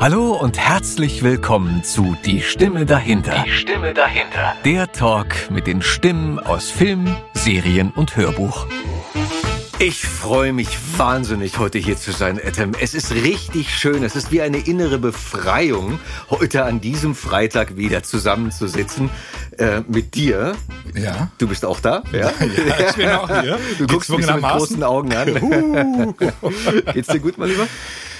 Hallo und herzlich willkommen zu Die Stimme dahinter. Die Stimme dahinter. Der Talk mit den Stimmen aus Film, Serien und Hörbuch. Ich freue mich wahnsinnig, heute hier zu sein, Etem. Es ist richtig schön. Es ist wie eine innere Befreiung, heute an diesem Freitag wieder zusammenzusitzen äh, mit dir. Ja. Du bist auch da? Ja, ja ich bin auch hier. Du guckst mich mit großen Augen an. Geht's dir gut, mein Lieber?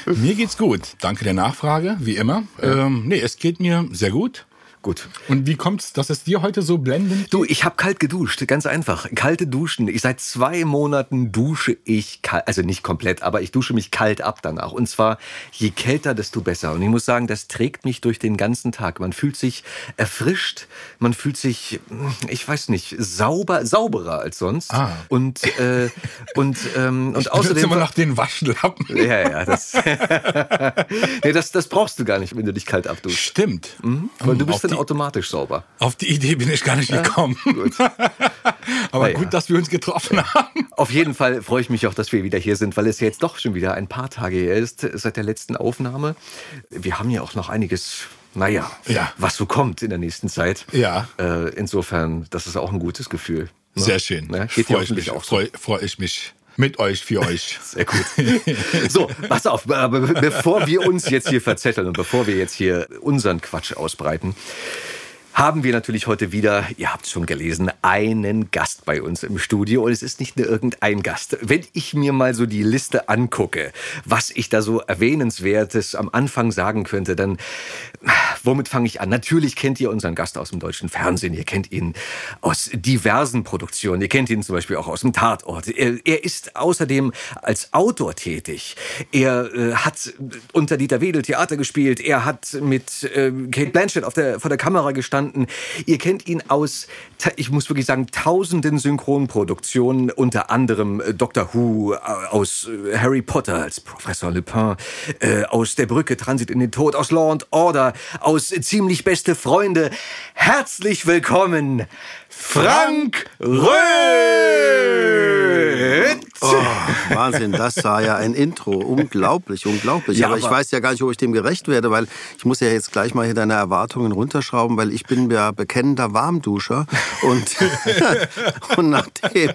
Mir geht's gut. Danke der Nachfrage, wie immer. Ja. Ähm, nee, es geht mir sehr gut. Gut. Und wie kommt's, dass es dir heute so blendend? Du, ich habe kalt geduscht, ganz einfach. Kalte Duschen. Ich seit zwei Monaten dusche ich kalt, also nicht komplett, aber ich dusche mich kalt ab danach. Und zwar je kälter, desto besser. Und ich muss sagen, das trägt mich durch den ganzen Tag. Man fühlt sich erfrischt, man fühlt sich, ich weiß nicht, sauber, sauberer als sonst. Ah. Und äh, und ähm, und ich außerdem immer noch den Waschlappen. Ja, ja, das, nee, das, das brauchst du gar nicht, wenn du dich kalt abduschst. Stimmt. Mhm. Weil du bist dann automatisch sauber. Auf die Idee bin ich gar nicht gekommen. Gut. Aber Na ja. gut, dass wir uns getroffen haben. Auf jeden Fall freue ich mich auch, dass wir wieder hier sind, weil es ja jetzt doch schon wieder ein paar Tage her ist seit der letzten Aufnahme. Wir haben ja auch noch einiges, naja, Ja. was so kommt in der nächsten Zeit. Ja. Äh, insofern, das ist auch ein gutes Gefühl. Ne? Sehr schön. Ne? Geht Freue ich mich auch so. Freue freu ich mich mit euch, für euch. Sehr gut. So, pass auf, bevor wir uns jetzt hier verzetteln und bevor wir jetzt hier unseren Quatsch ausbreiten, haben wir natürlich heute wieder, ihr habt es schon gelesen, einen Gast bei uns im Studio. Und es ist nicht nur irgendein Gast. Wenn ich mir mal so die Liste angucke, was ich da so Erwähnenswertes am Anfang sagen könnte, dann womit fange ich an? Natürlich kennt ihr unseren Gast aus dem deutschen Fernsehen. Ihr kennt ihn aus diversen Produktionen. Ihr kennt ihn zum Beispiel auch aus dem Tatort. Er, er ist außerdem als Autor tätig. Er äh, hat unter Dieter Wedel Theater gespielt. Er hat mit äh, Kate Blanchett auf der, vor der Kamera gestanden. Ihr kennt ihn aus, ich muss wirklich sagen, tausenden Synchronproduktionen, unter anderem äh, Doctor Who, äh, aus äh, Harry Potter als Professor Lupin, äh, aus Der Brücke Transit in den Tod, aus Law and Order, aus Ziemlich beste Freunde. Herzlich willkommen, Frank Röth! Oh, Wahnsinn, das war ja ein Intro. Unglaublich, unglaublich. Ja, aber ich aber- weiß ja gar nicht, ob ich dem gerecht werde, weil ich muss ja jetzt gleich mal hier deine Erwartungen runterschrauben, weil ich bin ja bekennender Warmduscher. Und, und nachdem,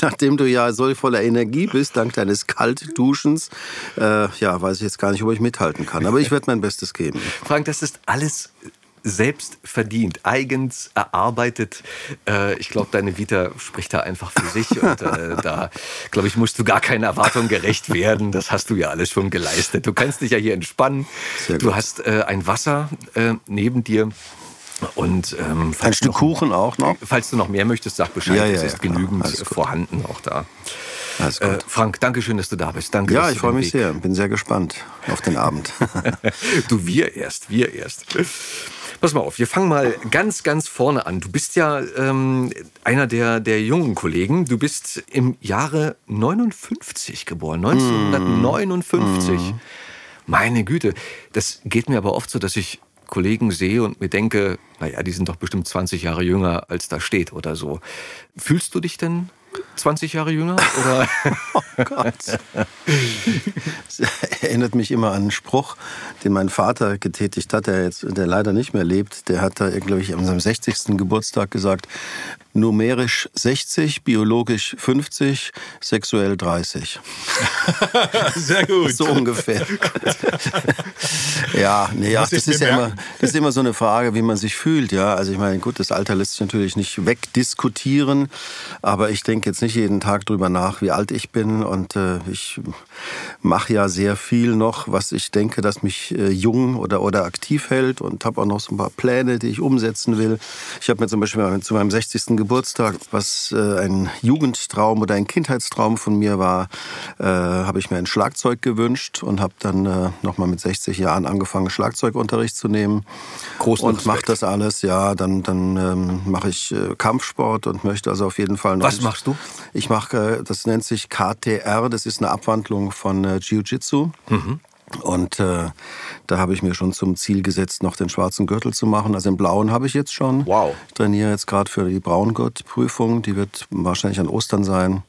nachdem du ja so voller Energie bist, dank deines Kaltduschens, äh, ja, weiß ich jetzt gar nicht, ob ich mithalten kann. Aber ich werde mein Bestes geben. Frank, das ist alles selbst verdient, eigens erarbeitet. Äh, ich glaube, deine Vita spricht da einfach für sich und äh, da, glaube ich, musst du gar keinen Erwartungen gerecht werden. Das hast du ja alles schon geleistet. Du kannst dich ja hier entspannen. Du hast äh, ein Wasser äh, neben dir. Und ähm, Ein Stück noch, Kuchen auch noch. falls du noch mehr möchtest, sag Bescheid. Ja, ja, es ja, ist klar. genügend vorhanden auch da. Alles Äh, gut. Frank, danke schön, dass du da bist. Danke. Ja, ich freue mich Weg- sehr. Bin sehr gespannt auf den Abend. Du, wir erst, wir erst. Pass mal auf, wir fangen mal ganz, ganz vorne an. Du bist ja ähm, einer der, der jungen Kollegen. Du bist im Jahre 59 geboren, 1959. Meine Güte, das geht mir aber oft so, dass ich Kollegen sehe und mir denke, naja, die sind doch bestimmt 20 Jahre jünger, als da steht oder so. Fühlst du dich denn 20 Jahre jünger? Oder? Gott. Das erinnert mich immer an einen Spruch, den mein Vater getätigt hat, der jetzt, der leider nicht mehr lebt. Der hat da, glaube ich, an seinem 60. Geburtstag gesagt, numerisch 60, biologisch 50, sexuell 30. Sehr gut. So ungefähr. ja, nee, ich das ist ja immer, das ist immer so eine Frage, wie man sich fühlt. Ja, also ich meine, gut, das Alter lässt sich natürlich nicht wegdiskutieren, aber ich denke jetzt nicht jeden Tag drüber nach, wie alt ich bin und äh, ich mache ja sehr viel noch, was ich denke, dass mich äh, jung oder oder aktiv hält und habe auch noch so ein paar Pläne, die ich umsetzen will. Ich habe mir zum Beispiel zu meinem 60. Geburtstag, was äh, ein Jugendtraum oder ein Kindheitstraum von mir war, äh, habe ich mir ein Schlagzeug gewünscht und habe dann äh, nochmal mit 60 Jahren angefangen, Schlagzeugunterricht zu nehmen. Großen und mache das alles, ja, dann, dann ähm, mache ich äh, Kampfsport und möchte also auf jeden Fall noch... Was machst du? Ich mache, äh, das nennt sich KTR, das ist eine Abwandlung von äh, Jiu-Jitsu. Und äh, Da habe ich mir schon zum Ziel gesetzt, noch den schwarzen Gürtel zu machen. Also den blauen habe ich jetzt schon. Wow. Ich trainiere jetzt gerade für die Braungurtprüfung. Die wird wahrscheinlich an Ostern sein.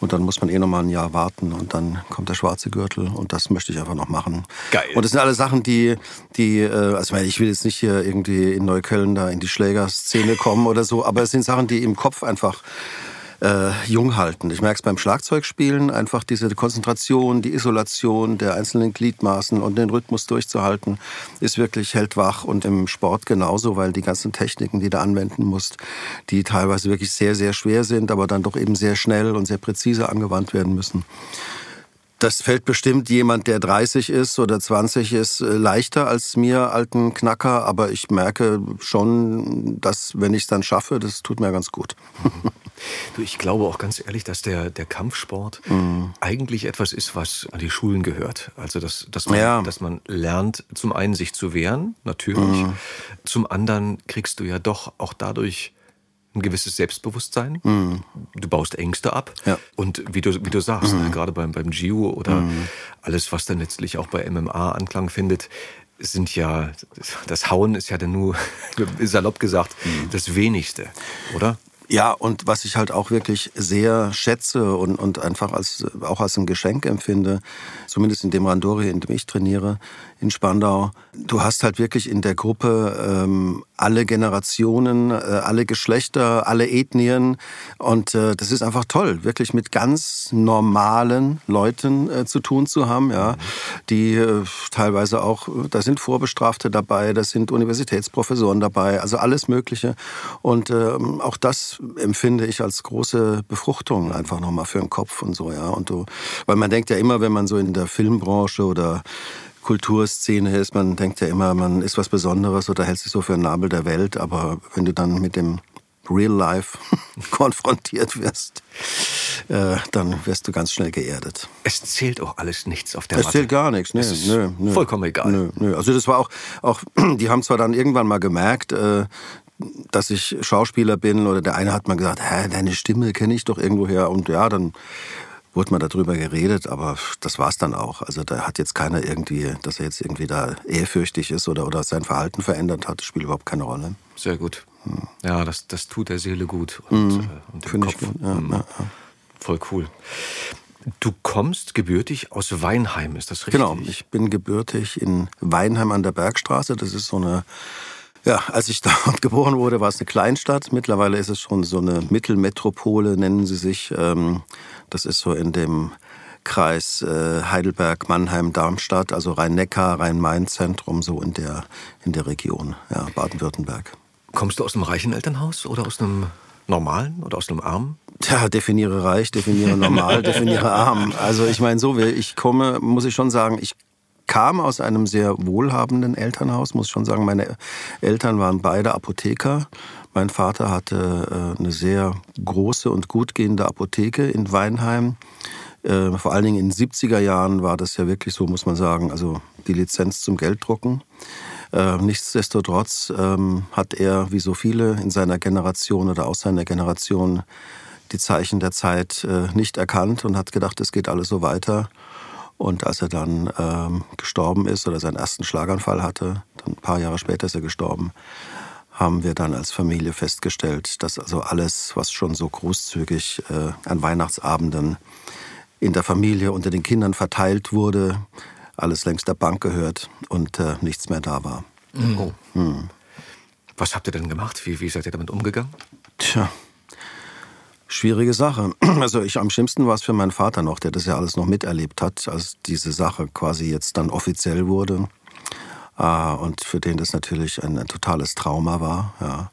Und dann muss man eh noch mal ein Jahr warten und dann kommt der schwarze Gürtel und das möchte ich einfach noch machen. Geil. Und das sind alle Sachen, die, die, äh, also ich meine, ich will jetzt nicht hier irgendwie in Neukölln da in die Schlägerszene kommen oder so, aber es sind Sachen, die im Kopf einfach äh, jung halten. Ich merke es beim Schlagzeugspielen, einfach diese Konzentration, die Isolation der einzelnen Gliedmaßen und den Rhythmus durchzuhalten, ist wirklich hält wach und im Sport genauso, weil die ganzen Techniken, die du anwenden musst, die teilweise wirklich sehr, sehr schwer sind, aber dann doch eben sehr schnell und sehr präzise angewandt werden müssen. Das fällt bestimmt jemand, der 30 ist oder 20 ist, äh, leichter als mir, alten Knacker. Aber ich merke schon, dass, wenn ich es dann schaffe, das tut mir ganz gut. Du, ich glaube auch ganz ehrlich, dass der, der Kampfsport mhm. eigentlich etwas ist, was an die Schulen gehört. Also, dass, dass, man, ja. dass man lernt, zum einen sich zu wehren, natürlich. Mhm. Zum anderen kriegst du ja doch auch dadurch ein gewisses Selbstbewusstsein. Mhm. Du baust Ängste ab. Ja. Und wie du, wie du sagst, mhm. gerade beim, beim Gio oder mhm. alles, was dann letztlich auch bei MMA Anklang findet, sind ja, das Hauen ist ja dann nur, salopp gesagt, mhm. das wenigste, oder? Ja, und was ich halt auch wirklich sehr schätze und, und einfach als, auch als ein Geschenk empfinde, zumindest in dem Randori, in dem ich trainiere, in Spandau. Du hast halt wirklich in der Gruppe ähm, alle Generationen, äh, alle Geschlechter, alle Ethnien. Und äh, das ist einfach toll, wirklich mit ganz normalen Leuten äh, zu tun zu haben, ja, die äh, teilweise auch, da sind Vorbestrafte dabei, da sind Universitätsprofessoren dabei, also alles Mögliche. Und ähm, auch das empfinde ich als große Befruchtung einfach nochmal für den Kopf und so, ja, und du, weil man denkt ja immer, wenn man so in der Filmbranche oder Kulturszene ist. Man denkt ja immer, man ist was Besonderes oder hält sich so für einen Nabel der Welt. Aber wenn du dann mit dem Real Life konfrontiert wirst, äh, dann wirst du ganz schnell geerdet. Es zählt auch alles nichts auf der es Matte. Es zählt gar nichts. Nee, es nö, nö, vollkommen egal. Nö, nö. Also das war auch, auch, die haben zwar dann irgendwann mal gemerkt, äh, dass ich Schauspieler bin oder der eine hat mal gesagt, Hä, deine Stimme kenne ich doch irgendwoher und ja, dann wurde mal darüber geredet, aber das war's dann auch. Also da hat jetzt keiner irgendwie, dass er jetzt irgendwie da ehrfürchtig ist oder, oder sein Verhalten verändert hat, das spielt überhaupt keine Rolle. Sehr gut. Hm. Ja, das, das tut der Seele gut und, mhm. und dem Kopf. Ja, mhm. ja, ja. Voll cool. Du kommst gebürtig aus Weinheim, ist das richtig? Genau, ich bin gebürtig in Weinheim an der Bergstraße. Das ist so eine ja, als ich dort geboren wurde, war es eine Kleinstadt. Mittlerweile ist es schon so eine Mittelmetropole, nennen sie sich. Ähm, das ist so in dem Kreis äh, Heidelberg, Mannheim, Darmstadt, also Rhein-Neckar, Rhein-Main-Zentrum, so in der, in der Region, ja, Baden-Württemberg. Kommst du aus einem reichen Elternhaus oder aus einem normalen oder aus einem armen? Tja, definiere reich, definiere normal, definiere arm. Also ich meine so, ich komme, muss ich schon sagen, ich kam aus einem sehr wohlhabenden Elternhaus, muss schon sagen, meine Eltern waren beide Apotheker. Mein Vater hatte äh, eine sehr große und gut gehende Apotheke in Weinheim. Äh, vor allen Dingen in den 70er Jahren war das ja wirklich so, muss man sagen, also die Lizenz zum Gelddrucken. Äh, nichtsdestotrotz ähm, hat er, wie so viele in seiner Generation oder aus seiner Generation, die Zeichen der Zeit nicht erkannt und hat gedacht, es geht alles so weiter. Und als er dann ähm, gestorben ist oder seinen ersten Schlaganfall hatte, dann ein paar Jahre später ist er gestorben, haben wir dann als Familie festgestellt, dass also alles, was schon so großzügig äh, an Weihnachtsabenden in der Familie unter den Kindern verteilt wurde, alles längst der Bank gehört und äh, nichts mehr da war. Oh. Hm. Was habt ihr denn gemacht? Wie, wie seid ihr damit umgegangen? Tja, Schwierige Sache. Also ich am schlimmsten war es für meinen Vater noch, der das ja alles noch miterlebt hat, als diese Sache quasi jetzt dann offiziell wurde. Ah, und für den das natürlich ein, ein totales Trauma war. Ja.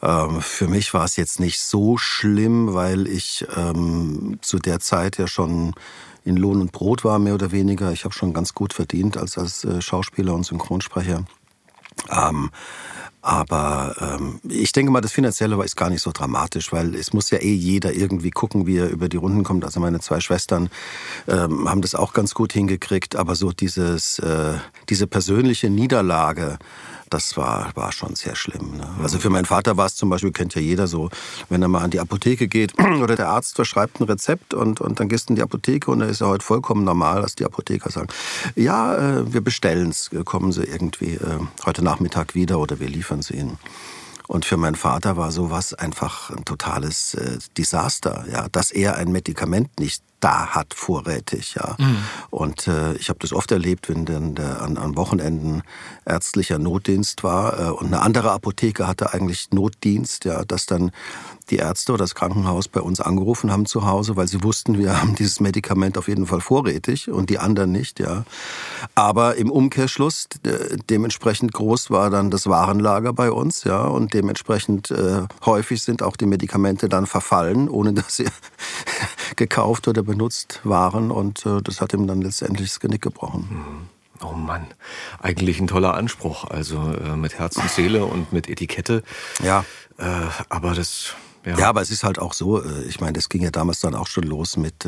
Ähm, für mich war es jetzt nicht so schlimm, weil ich ähm, zu der Zeit ja schon in Lohn und Brot war, mehr oder weniger. Ich habe schon ganz gut verdient als, als äh, Schauspieler und Synchronsprecher. Ähm, aber ähm, ich denke mal, das Finanzielle ist gar nicht so dramatisch, weil es muss ja eh jeder irgendwie gucken, wie er über die Runden kommt. Also meine zwei Schwestern ähm, haben das auch ganz gut hingekriegt, aber so dieses, äh, diese persönliche Niederlage das war, war schon sehr schlimm. Ne? Also für meinen Vater war es zum Beispiel, kennt ja jeder so, wenn er mal an die Apotheke geht oder der Arzt verschreibt ein Rezept und, und dann gehst du in die Apotheke und da ist ja heute vollkommen normal, dass die Apotheker sagen, ja, äh, wir bestellen es, kommen Sie irgendwie äh, heute Nachmittag wieder oder wir liefern Sie Ihnen. Und für meinen Vater war sowas einfach ein totales äh, Desaster, ja, dass er ein Medikament nicht da hat vorrätig, ja. Mhm. Und äh, ich habe das oft erlebt, wenn dann der, an, an Wochenenden ärztlicher Notdienst war äh, und eine andere Apotheke hatte eigentlich Notdienst, ja, dass dann die Ärzte oder das Krankenhaus bei uns angerufen haben zu Hause, weil sie wussten, wir haben dieses Medikament auf jeden Fall vorrätig und die anderen nicht, ja. Aber im Umkehrschluss äh, dementsprechend groß war dann das Warenlager bei uns, ja, und dementsprechend äh, häufig sind auch die Medikamente dann verfallen, ohne dass sie gekauft oder benutzt waren und äh, das hat ihm dann letztendlich das Genick gebrochen. Mhm. Oh Mann, eigentlich ein toller Anspruch. Also äh, mit Herz und Seele und mit Etikette. Ja. Äh, aber das ja. ja, aber es ist halt auch so, ich meine, das ging ja damals dann auch schon los mit,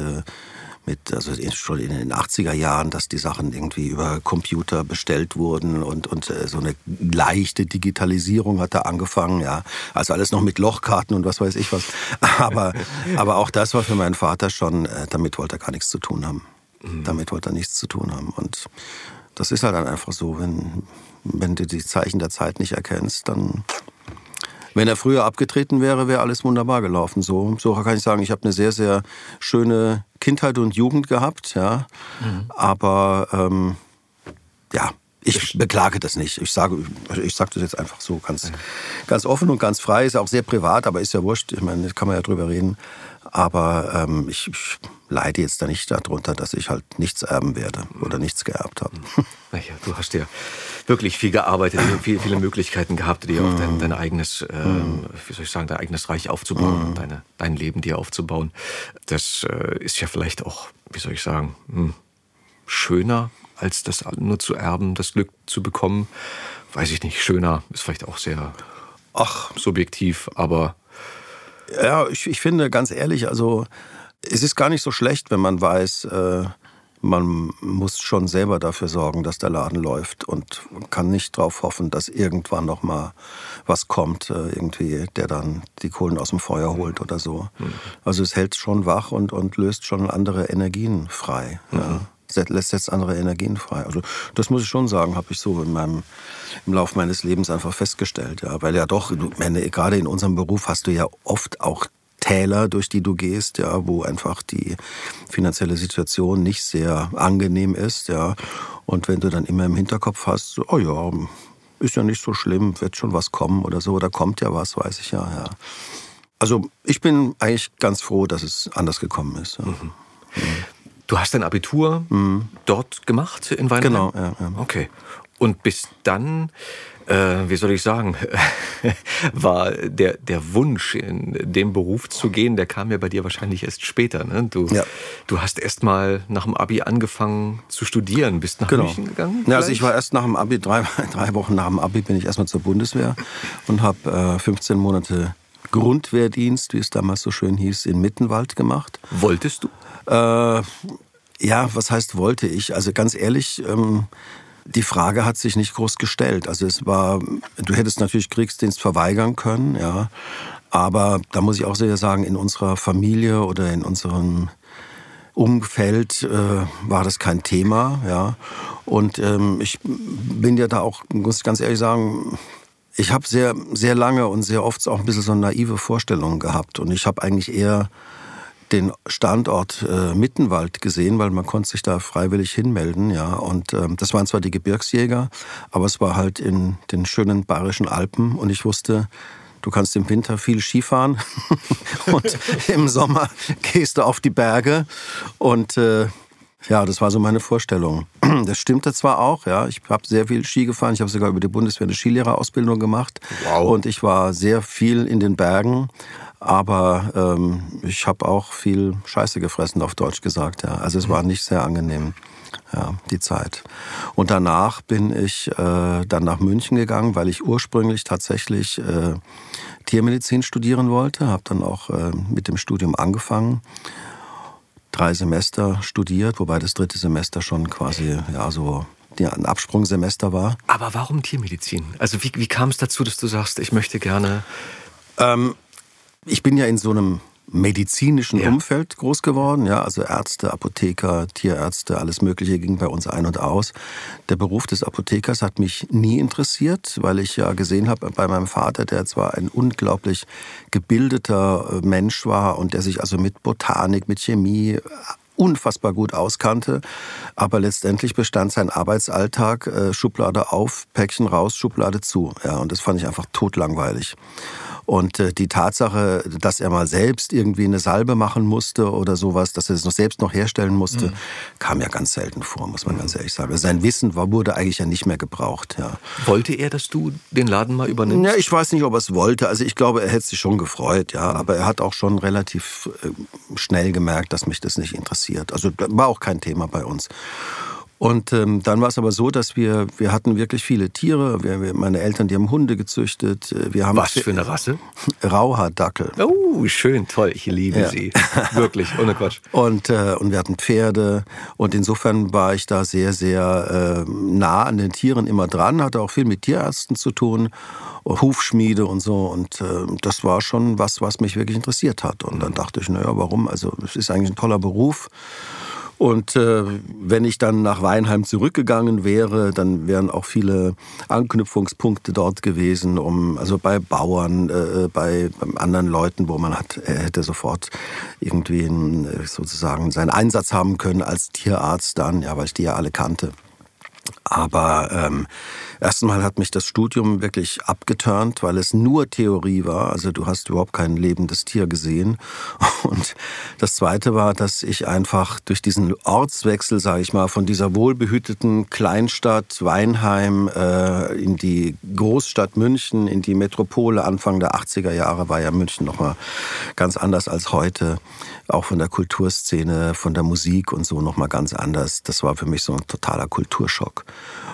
mit also schon in den 80er Jahren, dass die Sachen irgendwie über Computer bestellt wurden und, und äh, so eine leichte Digitalisierung hat da angefangen, ja. Also alles noch mit Lochkarten und was weiß ich was. Aber, aber auch das war für meinen Vater schon, damit wollte er gar nichts zu tun haben. Mhm. Damit wollte er nichts zu tun haben. Und das ist halt dann einfach so, wenn, wenn du die Zeichen der Zeit nicht erkennst, dann wenn er früher abgetreten wäre, wäre alles wunderbar gelaufen. So, so kann ich sagen, ich habe eine sehr, sehr schöne Kindheit und Jugend gehabt, ja. Mhm. Aber ähm, ja, ich beklage das nicht. Ich sage, ich sage das jetzt einfach so ganz, ganz offen und ganz frei. Ist auch sehr privat, aber ist ja wurscht. Ich meine, kann man ja drüber reden. Aber ähm, ich, ich leide jetzt da nicht darunter, dass ich halt nichts erben werde oder nichts geerbt habe. Naja, du hast ja wirklich viel gearbeitet, viele, viele Möglichkeiten gehabt, dir auch dein, dein eigenes, äh, wie soll ich sagen, dein eigenes Reich aufzubauen, deine, dein Leben dir aufzubauen. Das äh, ist ja vielleicht auch, wie soll ich sagen, hm, schöner, als das nur zu erben, das Glück zu bekommen. Weiß ich nicht, schöner ist vielleicht auch sehr Ach. subjektiv, aber ja, ich, ich finde ganz ehrlich, also es ist gar nicht so schlecht, wenn man weiß, äh, man muss schon selber dafür sorgen, dass der Laden läuft und kann nicht darauf hoffen, dass irgendwann noch mal was kommt, äh, irgendwie, der dann die Kohlen aus dem Feuer holt oder so. Mhm. Also es hält schon wach und, und löst schon andere Energien frei. Mhm. Ja lässt jetzt andere Energien frei. Also das muss ich schon sagen, habe ich so in meinem, im Laufe meines Lebens einfach festgestellt. Ja, weil ja doch, meine, gerade in unserem Beruf hast du ja oft auch Täler, durch die du gehst, ja, wo einfach die finanzielle Situation nicht sehr angenehm ist, ja. Und wenn du dann immer im Hinterkopf hast, so, oh ja, ist ja nicht so schlimm, wird schon was kommen oder so, oder kommt ja was, weiß ich ja, ja. Also ich bin eigentlich ganz froh, dass es anders gekommen ist. Ja. Mhm. Du hast dein Abitur mhm. dort gemacht in Weinheim? Genau, ja, ja. Okay. Und bis dann äh, wie soll ich sagen, war der, der Wunsch, in den Beruf zu gehen, der kam ja bei dir wahrscheinlich erst später. Ne? Du, ja. du hast erst mal nach dem Abi angefangen zu studieren, bist nach genau. München gegangen? Ja, also ich war erst nach dem Abi, drei, drei Wochen nach dem Abi bin ich erstmal zur Bundeswehr und habe äh, 15 Monate Grundwehrdienst, wie es damals so schön hieß, in Mittenwald gemacht. Wolltest du? Äh, ja, was heißt wollte ich? Also ganz ehrlich, ähm, die Frage hat sich nicht groß gestellt. Also es war, du hättest natürlich Kriegsdienst verweigern können, ja. Aber da muss ich auch sehr sagen, in unserer Familie oder in unserem Umfeld äh, war das kein Thema, ja. Und ähm, ich bin ja da auch, muss ich ganz ehrlich sagen, ich habe sehr, sehr lange und sehr oft auch ein bisschen so naive Vorstellungen gehabt. Und ich habe eigentlich eher den Standort äh, Mittenwald gesehen, weil man konnte sich da freiwillig hinmelden, ja. Und ähm, das waren zwar die Gebirgsjäger, aber es war halt in den schönen bayerischen Alpen und ich wusste, du kannst im Winter viel Skifahren und im Sommer gehst du auf die Berge und äh, ja, das war so meine Vorstellung. Das stimmte zwar auch, ja. Ich habe sehr viel Ski gefahren. Ich habe sogar über die Bundeswehr eine Skilehrerausbildung gemacht. Wow. Und ich war sehr viel in den Bergen. Aber ähm, ich habe auch viel Scheiße gefressen, auf Deutsch gesagt. Ja. Also es war nicht sehr angenehm, ja, die Zeit. Und danach bin ich äh, dann nach München gegangen, weil ich ursprünglich tatsächlich äh, Tiermedizin studieren wollte. Habe dann auch äh, mit dem Studium angefangen. Drei Semester studiert, wobei das dritte Semester schon quasi ja so die ein Absprungsemester war. Aber warum Tiermedizin? Also wie, wie kam es dazu, dass du sagst, ich möchte gerne... Ähm, ich bin ja in so einem medizinischen ja. Umfeld groß geworden. Ja, also Ärzte, Apotheker, Tierärzte, alles Mögliche ging bei uns ein und aus. Der Beruf des Apothekers hat mich nie interessiert, weil ich ja gesehen habe bei meinem Vater, der zwar ein unglaublich gebildeter äh, Mensch war und der sich also mit Botanik, mit Chemie unfassbar gut auskannte. Aber letztendlich bestand sein Arbeitsalltag äh, Schublade auf, Päckchen raus, Schublade zu. Ja, und das fand ich einfach totlangweilig. Und äh, die Tatsache, dass er mal selbst irgendwie eine Salbe machen musste oder sowas, dass er es noch selbst noch herstellen musste, mhm. kam ja ganz selten vor, muss man ganz ehrlich sagen. Sein Wissen war, wurde eigentlich ja nicht mehr gebraucht. Ja. Wollte er, dass du den Laden mal übernimmst? Ja, ich weiß nicht, ob er es wollte. Also ich glaube, er hätte sich schon gefreut, ja. Aber er hat auch schon relativ äh, schnell gemerkt, dass mich das nicht interessiert. Also war auch kein Thema bei uns. Und ähm, dann war es aber so, dass wir, wir hatten wirklich viele Tiere. Wir, wir, meine Eltern, die haben Hunde gezüchtet. Wir haben Was für eine Rasse? Rauhaardackel. Oh, schön, toll. Ich liebe ja. sie. Wirklich, ohne Quatsch. Und, äh, und wir hatten Pferde. Und insofern war ich da sehr, sehr äh, nah an den Tieren immer dran. Hatte auch viel mit Tierärzten zu tun. Hufschmiede und so. Und äh, das war schon was, was mich wirklich interessiert hat. Und dann dachte ich, naja, warum? Also es ist eigentlich ein toller Beruf. Und äh, wenn ich dann nach Weinheim zurückgegangen wäre, dann wären auch viele Anknüpfungspunkte dort gewesen, um also bei Bauern, äh, bei, anderen Leuten, wo man hat, er hätte sofort irgendwie einen, sozusagen seinen Einsatz haben können als Tierarzt dann, ja, weil ich die ja alle kannte. Aber ähm, erstmal hat mich das Studium wirklich abgeturnt, weil es nur Theorie war. Also du hast überhaupt kein lebendes Tier gesehen. Und das Zweite war, dass ich einfach durch diesen Ortswechsel, sage ich mal, von dieser wohlbehüteten Kleinstadt Weinheim äh, in die Großstadt München, in die Metropole Anfang der 80er Jahre war ja München nochmal ganz anders als heute. Auch von der Kulturszene, von der Musik und so nochmal ganz anders. Das war für mich so ein totaler Kulturschock.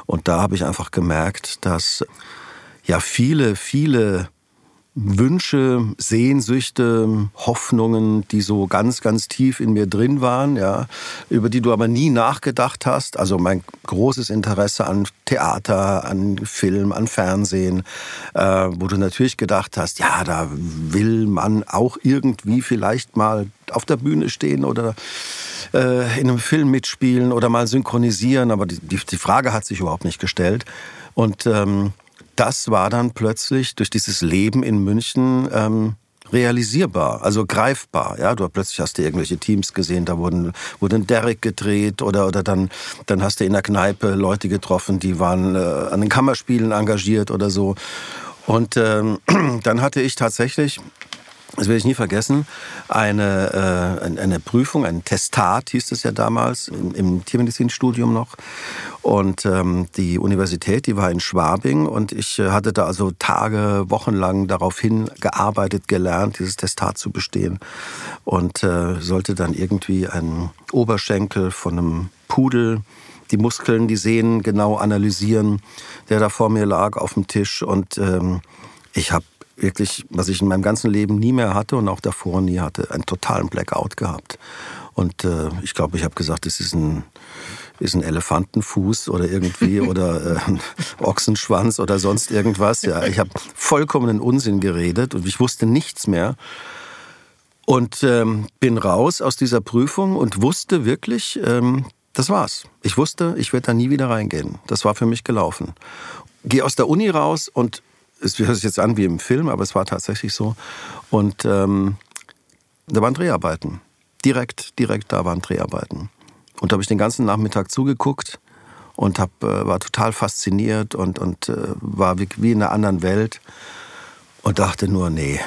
Und da habe ich einfach gemerkt, dass ja viele, viele Wünsche, Sehnsüchte, Hoffnungen, die so ganz, ganz tief in mir drin waren, ja, über die du aber nie nachgedacht hast. Also mein großes Interesse an Theater, an Film, an Fernsehen, äh, wo du natürlich gedacht hast, ja, da will man auch irgendwie vielleicht mal auf der Bühne stehen oder äh, in einem Film mitspielen oder mal synchronisieren. Aber die, die Frage hat sich überhaupt nicht gestellt. Und ähm, das war dann plötzlich durch dieses Leben in München ähm, realisierbar, also greifbar. Ja, du plötzlich hast du irgendwelche Teams gesehen, da wurden wurde ein Derek gedreht oder oder dann dann hast du in der Kneipe Leute getroffen, die waren äh, an den Kammerspielen engagiert oder so. Und ähm, dann hatte ich tatsächlich das werde ich nie vergessen, eine, äh, eine Prüfung, ein Testat hieß es ja damals, im, im Tiermedizinstudium noch. Und ähm, die Universität, die war in Schwabing und ich äh, hatte da also Tage, Wochenlang darauf hingearbeitet, gelernt, dieses Testat zu bestehen. Und äh, sollte dann irgendwie ein Oberschenkel von einem Pudel die Muskeln, die Sehnen genau analysieren, der da vor mir lag auf dem Tisch. Und ähm, ich habe wirklich, was ich in meinem ganzen Leben nie mehr hatte und auch davor nie hatte, einen totalen Blackout gehabt. Und äh, ich glaube, ich habe gesagt, es ist ein, ist ein Elefantenfuß oder irgendwie oder äh, ein Ochsenschwanz oder sonst irgendwas. Ja, ich habe vollkommenen Unsinn geredet und ich wusste nichts mehr. Und ähm, bin raus aus dieser Prüfung und wusste wirklich, ähm, das war's. Ich wusste, ich werde da nie wieder reingehen. Das war für mich gelaufen. Gehe aus der Uni raus und es hört sich jetzt an wie im Film, aber es war tatsächlich so. Und ähm, da waren Dreharbeiten. Direkt, direkt da waren Dreharbeiten. Und da habe ich den ganzen Nachmittag zugeguckt und hab, äh, war total fasziniert und, und äh, war wie, wie in einer anderen Welt und dachte nur, nee,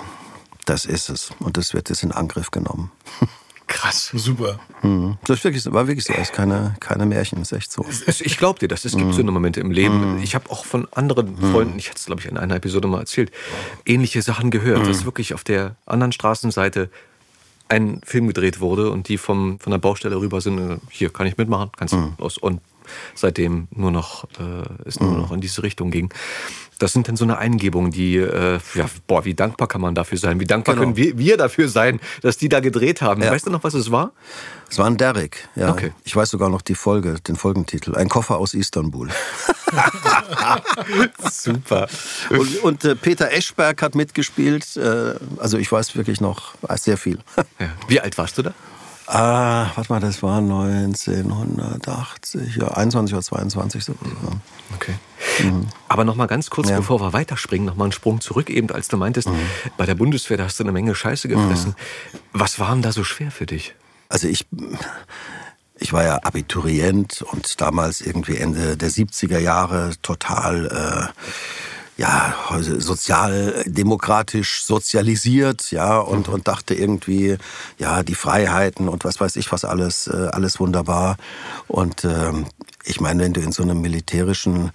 das ist es. Und das wird jetzt in Angriff genommen. Krass. Super. Mhm. Das wirklich, war wirklich so. Das ist keine, keine Märchen, das ist echt so. Ich glaube dir das. Es gibt mhm. so eine Momente im Leben. Mhm. Ich habe auch von anderen mhm. Freunden, ich hatte es, glaube ich, in einer Episode mal erzählt, ähnliche Sachen gehört, dass wirklich auf der anderen Straßenseite ein Film gedreht wurde und die vom, von der Baustelle rüber sind, äh, hier kann ich mitmachen, kannst du los. Und seitdem nur noch, äh, es nur noch in diese Richtung ging. Das sind dann so eine Eingebung, die, äh, ja, boah, wie dankbar kann man dafür sein? Wie dankbar Genau. können wir, wir dafür sein, dass die da gedreht haben? Ja. Weißt du noch, was es war? Es war ein Derrick, ja. Okay. Ich weiß sogar noch die Folge, den Folgentitel. Ein Koffer aus Istanbul. Super. Und, und äh, Peter Eschberg hat mitgespielt. Äh, also ich weiß wirklich noch sehr viel. Ja. Wie alt warst du da? Ah, warte mal, das war 1980, ja, 21 oder 22 so. Okay. Aber noch mal ganz kurz, Ja. bevor wir weiterspringen, noch mal einen Sprung zurück, eben als du meintest, bei der Bundeswehr, da hast du eine Menge Scheiße gefressen. Was war denn da so schwer für dich? Also ich, ich war ja Abiturient und damals irgendwie Ende der 70er Jahre total, äh, ja, sozialdemokratisch sozialisiert, ja, und, und dachte irgendwie, ja, die Freiheiten und was weiß ich was alles, äh, alles wunderbar. Und ähm, ich meine, wenn du in so einem militärischen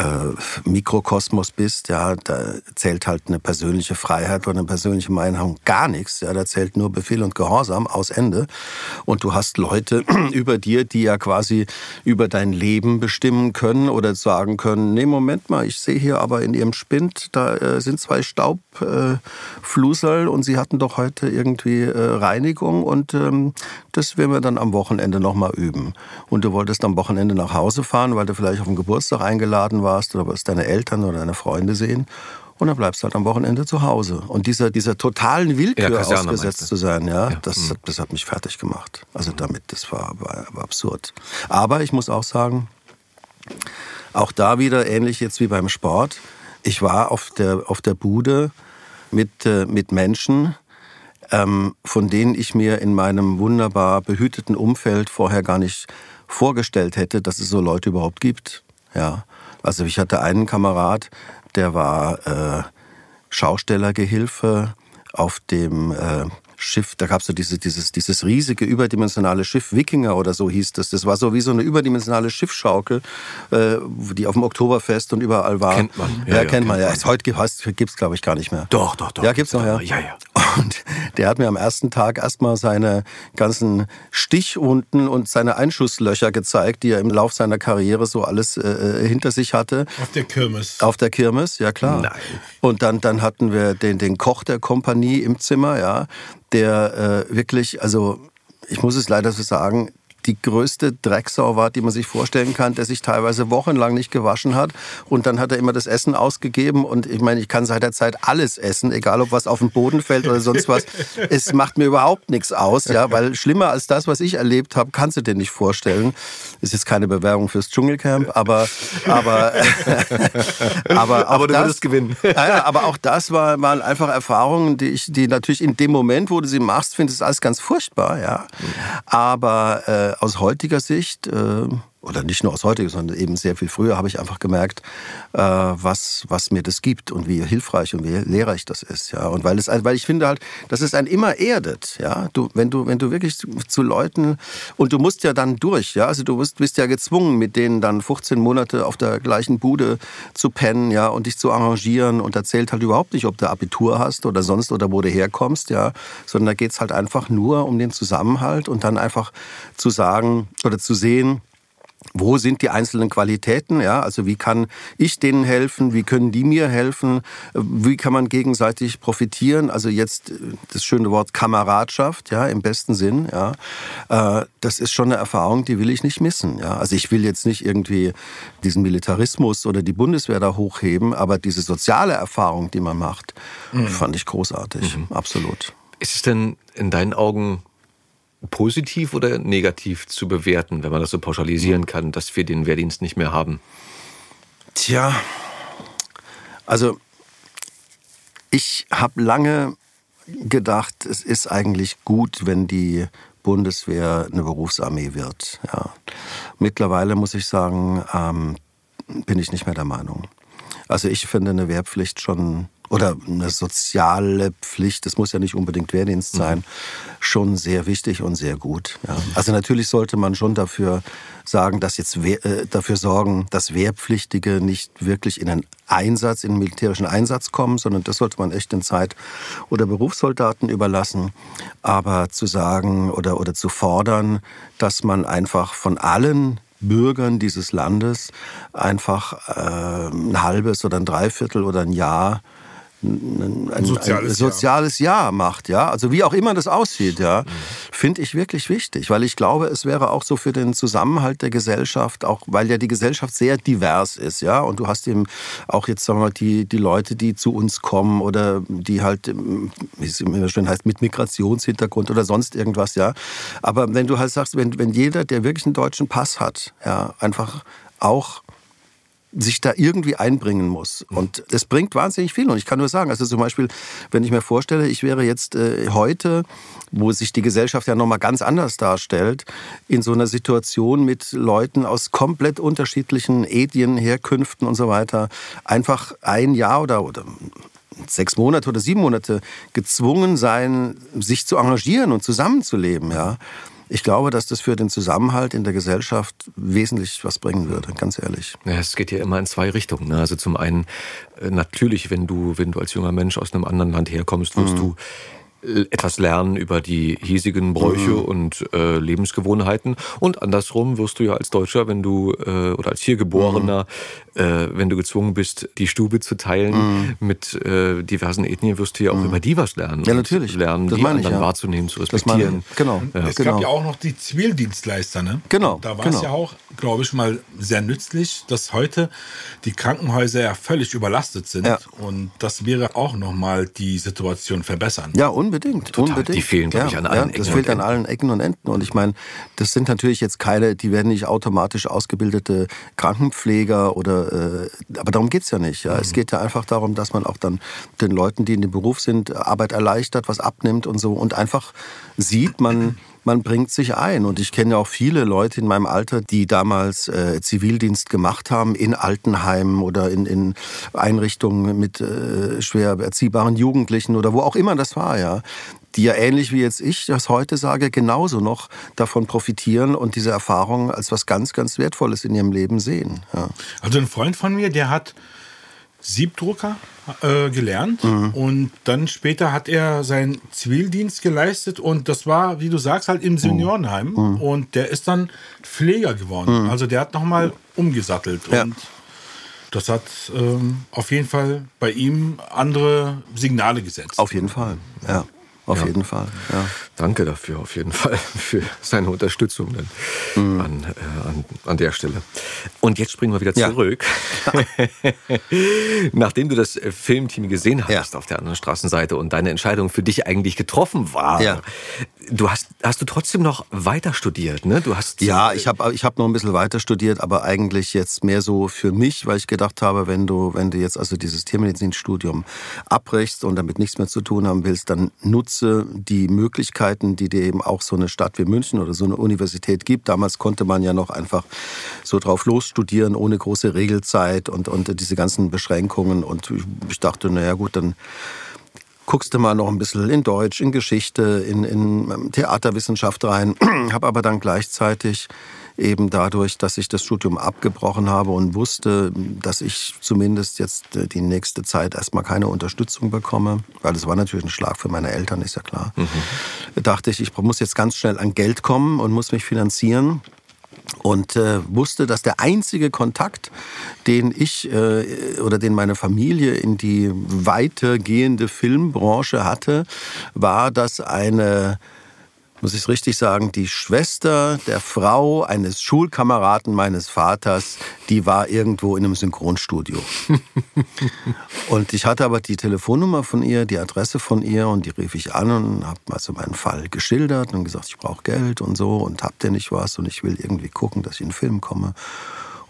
äh, Mikrokosmos bist, ja, da zählt halt eine persönliche Freiheit oder eine persönliche Meinung gar nichts. Ja, da zählt nur Befehl und Gehorsam aus Ende. Und du hast Leute über dir, die ja quasi über dein Leben bestimmen können oder sagen können, nee, Moment mal, ich sehe hier aber in ihrem Spind, da äh, sind zwei Staubfluserl äh, und sie hatten doch heute irgendwie äh, Reinigung und ähm, das werden wir dann am Wochenende nochmal üben. Und du wolltest am Wochenende nach Hause fahren, weil du vielleicht auf den Geburtstag eingeladen warst oder wolltest deine Eltern oder deine Freunde sehen. Und dann bleibst du halt am Wochenende zu Hause. Und dieser, dieser totalen Willkür Ja, ausgesetzt zu sein, ja, Ja, das, das hat mich fertig gemacht. Also damit, das war, war, war absurd. Aber ich muss auch sagen, auch da wieder ähnlich jetzt wie beim Sport. Ich war auf der, auf der Bude mit, äh, mit Menschen, ähm, von denen ich mir in meinem wunderbar behüteten Umfeld vorher gar nicht vorgestellt hätte, dass es so Leute überhaupt gibt. Ja, also ich hatte einen Kamerad, der war äh, Schaustellergehilfe auf dem äh, Schiff, da gab es so diese, dieses, dieses riesige überdimensionale Schiff Wikinger oder so hieß das. Das war so wie so eine überdimensionale Schiffsschaukel, äh, die auf dem Oktoberfest und überall war. Kennt man. Ja, Ja, ja, kennt man. kennt Ja, heute gibt es, glaube ich, gar nicht mehr. Doch, doch, doch. Ja, gibt's noch, ja. Ja, ja. Und der hat mir am ersten Tag erstmal seine ganzen Stichwunden und seine Einschusslöcher gezeigt, die er im Lauf seiner Karriere so alles äh, hinter sich hatte. Auf der Kirmes. Auf der Kirmes, ja klar. Nein. Und dann, dann hatten wir den, den Koch der Kompanie im Zimmer, ja, der äh, wirklich, also ich muss es leider so sagen, die größte Drecksau war, die man sich vorstellen kann, der sich teilweise wochenlang nicht gewaschen hat. Und dann hat er immer das Essen ausgegeben. Und ich meine, ich kann seit der Zeit alles essen, egal ob was auf den Boden fällt oder sonst was. Es macht mir überhaupt nichts aus, ja, weil schlimmer als das, was ich erlebt habe, kannst du dir nicht vorstellen. Ist jetzt keine Bewerbung fürs Dschungelcamp, aber, aber, aber, auch Aber du das, würdest gewinnen. Ja, aber auch das war, waren einfach Erfahrungen, die ich, die natürlich in dem Moment, wo du sie machst, findest du alles ganz furchtbar, ja. Aber äh, aus heutiger Sicht, äh, oder nicht nur aus heutiger, sondern eben sehr viel früher, habe ich einfach gemerkt, äh, was, was mir das gibt und wie hilfreich und wie lehrreich das ist, ja. Und weil es, weil ich finde halt, dass es einen immer erdet, ja. Du, wenn du, wenn du wirklich zu, zu Leuten und du musst ja dann durch, ja. Also du musst, bist ja gezwungen, mit denen dann 15 Monate auf der gleichen Bude zu pennen, ja, und dich zu arrangieren. Und da zählt halt überhaupt nicht, ob du Abitur hast oder sonst oder wo du herkommst, ja. Sondern da geht's halt einfach nur um den Zusammenhalt und dann einfach zu sagen oder zu sehen, wo sind die einzelnen Qualitäten? Ja, also wie kann ich denen helfen? Wie können die mir helfen? Wie kann man gegenseitig profitieren? Also jetzt äh, das schöne Wort Kameradschaft, ja, im besten Sinn. Ja, Äh, das ist schon eine Erfahrung, die will ich nicht missen. Ja, also ich will jetzt nicht irgendwie diesen Militarismus oder die Bundeswehr da hochheben, aber diese soziale Erfahrung, die man macht, fand ich großartig, absolut. Ist es denn in deinen Augen positiv oder negativ zu bewerten, wenn man das so pauschalisieren kann, dass wir den Wehrdienst nicht mehr haben? Tja, also ich habe lange gedacht, es ist eigentlich gut, wenn die Bundeswehr eine Berufsarmee wird. Ja. Mittlerweile muss ich sagen, ähm, bin ich nicht mehr der Meinung. Also ich finde eine Wehrpflicht schon oder eine soziale Pflicht, das muss ja nicht unbedingt Wehrdienst sein, schon sehr wichtig und sehr gut. Ja. Also natürlich sollte man schon dafür sagen, dass jetzt Wehr, äh, dafür sorgen, dass Wehrpflichtige nicht wirklich in einen Einsatz, in einen militärischen Einsatz kommen, sondern das sollte man echt den Zeit- oder Berufssoldaten überlassen. Aber zu sagen oder, oder zu fordern, dass man einfach von allen Bürgern dieses Landes einfach äh, ein halbes oder ein Dreiviertel oder ein Jahr ein, ein, soziales, ein soziales Jahr. Jahr. macht, ja, also wie auch immer das aussieht, ja, mhm. finde ich wirklich wichtig, weil ich glaube, es wäre auch so für den Zusammenhalt der Gesellschaft, auch weil ja die Gesellschaft sehr divers ist, ja, und du hast eben auch jetzt sagen wir mal die die Leute, die zu uns kommen oder die halt, wie es immer schön heißt, mit Migrationshintergrund oder sonst irgendwas, ja, aber wenn du halt sagst, wenn wenn jeder, der wirklich einen deutschen Pass hat, ja, einfach auch sich da irgendwie einbringen muss. Und das bringt wahnsinnig viel. Und ich kann nur sagen, also zum Beispiel, wenn ich mir vorstelle, ich wäre jetzt äh, heute, wo sich die Gesellschaft ja nochmal ganz anders darstellt, in so einer Situation mit Leuten aus komplett unterschiedlichen Edien, Herkünften und so weiter, einfach ein Jahr oder, oder sechs Monate oder sieben Monate gezwungen sein, sich zu engagieren und zusammenzuleben, ja. Ich glaube, dass das für den Zusammenhalt in der Gesellschaft wesentlich was bringen würde, ganz ehrlich. Ja, es geht ja immer in zwei Richtungen. Ne? Also zum einen, äh, natürlich, wenn du, wenn du als junger Mensch aus einem anderen Land herkommst, wirst mhm. du etwas lernen über die hiesigen Bräuche mhm. und äh, Lebensgewohnheiten. Und andersrum wirst du ja als Deutscher, wenn du äh, oder als hier Geborener, mhm. äh, wenn du gezwungen bist, die Stube zu teilen mhm. mit äh, diversen Ethnien, wirst du ja auch mhm. über die was lernen. Ja, natürlich. Lernen, das die anderen ich, ja. wahrzunehmen, zu respektieren. Genau. Ja. Es genau. gab ja auch noch die Zivildienstleister, ne? Genau. Da war genau. es ja auch, glaube ich, mal sehr nützlich, dass heute die Krankenhäuser ja völlig überlastet sind. Ja. Und das wäre auch nochmal die Situation verbessern. Ja, unbedingt. Total. unbedingt. Die fehlen, glaube ich, an allen ja, Ecken. Das fehlt an allen Ecken und Enden. Und ich meine, das sind natürlich jetzt keine, die werden nicht automatisch ausgebildete Krankenpfleger oder, äh, aber darum geht's ja nicht. Ja. Mhm. Es geht ja einfach darum, dass man auch dann den Leuten, die in dem Beruf sind, Arbeit erleichtert, was abnimmt und so und einfach sieht, man, man bringt sich ein. Und ich kenne auch viele Leute in meinem Alter, die damals äh, Zivildienst gemacht haben in Altenheimen oder in, in Einrichtungen mit äh, schwer erziehbaren Jugendlichen oder wo auch immer das war, ja die ja ähnlich wie jetzt ich das heute sage, genauso noch davon profitieren und diese Erfahrung als was ganz, ganz Wertvolles in ihrem Leben sehen. Ja. Also ein Freund von mir, der hat Siebdrucker äh, gelernt mhm. und dann später hat er seinen Zivildienst geleistet und das war, wie du sagst, halt im Seniorenheim mhm. und der ist dann Pfleger geworden. Mhm. Also der hat nochmal umgesattelt ja. und das hat ähm, auf jeden Fall bei ihm andere Signale gesetzt. Auf jeden Fall, ja. Auf ja. jeden Fall. Ja. Danke dafür, auf jeden Fall, für seine Unterstützung dann mhm. an, äh, an, an der Stelle. Und jetzt springen wir wieder zurück. Nachdem du das äh, Filmteam gesehen hast auf der anderen Straßenseite und deine Entscheidung für dich eigentlich getroffen war, du hast, hast du trotzdem noch weiter studiert, ne? Du hast ja, ich habe ich hab noch ein bisschen weiter studiert, aber eigentlich jetzt mehr so für mich, weil ich gedacht habe, wenn du, wenn du jetzt also dieses Tiermedizinstudium abbrichst und damit nichts mehr zu tun haben willst, dann nutze die Möglichkeiten, die dir eben auch so eine Stadt wie München oder so eine Universität gibt. Damals konnte man ja noch einfach so drauf los studieren, ohne große Regelzeit und, und diese ganzen Beschränkungen. Und ich dachte, naja gut, dann guckst du mal noch ein bisschen in Deutsch, in Geschichte, in, in Theaterwissenschaft rein, habe aber dann gleichzeitig eben dadurch, dass ich das Studium abgebrochen habe und wusste, dass ich zumindest jetzt äh, die nächste Zeit erstmal keine Unterstützung bekomme, weil das war natürlich ein Schlag für meine Eltern, ist ja klar, mhm. dachte ich, ich muss jetzt ganz schnell an Geld kommen und muss mich finanzieren und äh, wusste, dass der einzige Kontakt, den ich äh, oder den meine Familie in die weitergehende Filmbranche hatte, war, dass eine muss ich es richtig sagen, die Schwester der Frau eines Schulkameraden meines Vaters, die war irgendwo in einem Synchronstudio. und ich hatte aber die Telefonnummer von ihr, die Adresse von ihr und die rief ich an und habe also meinen Fall geschildert und gesagt, ich brauche Geld und so und habt ihr nicht was und ich will irgendwie gucken, dass ich in den Film komme.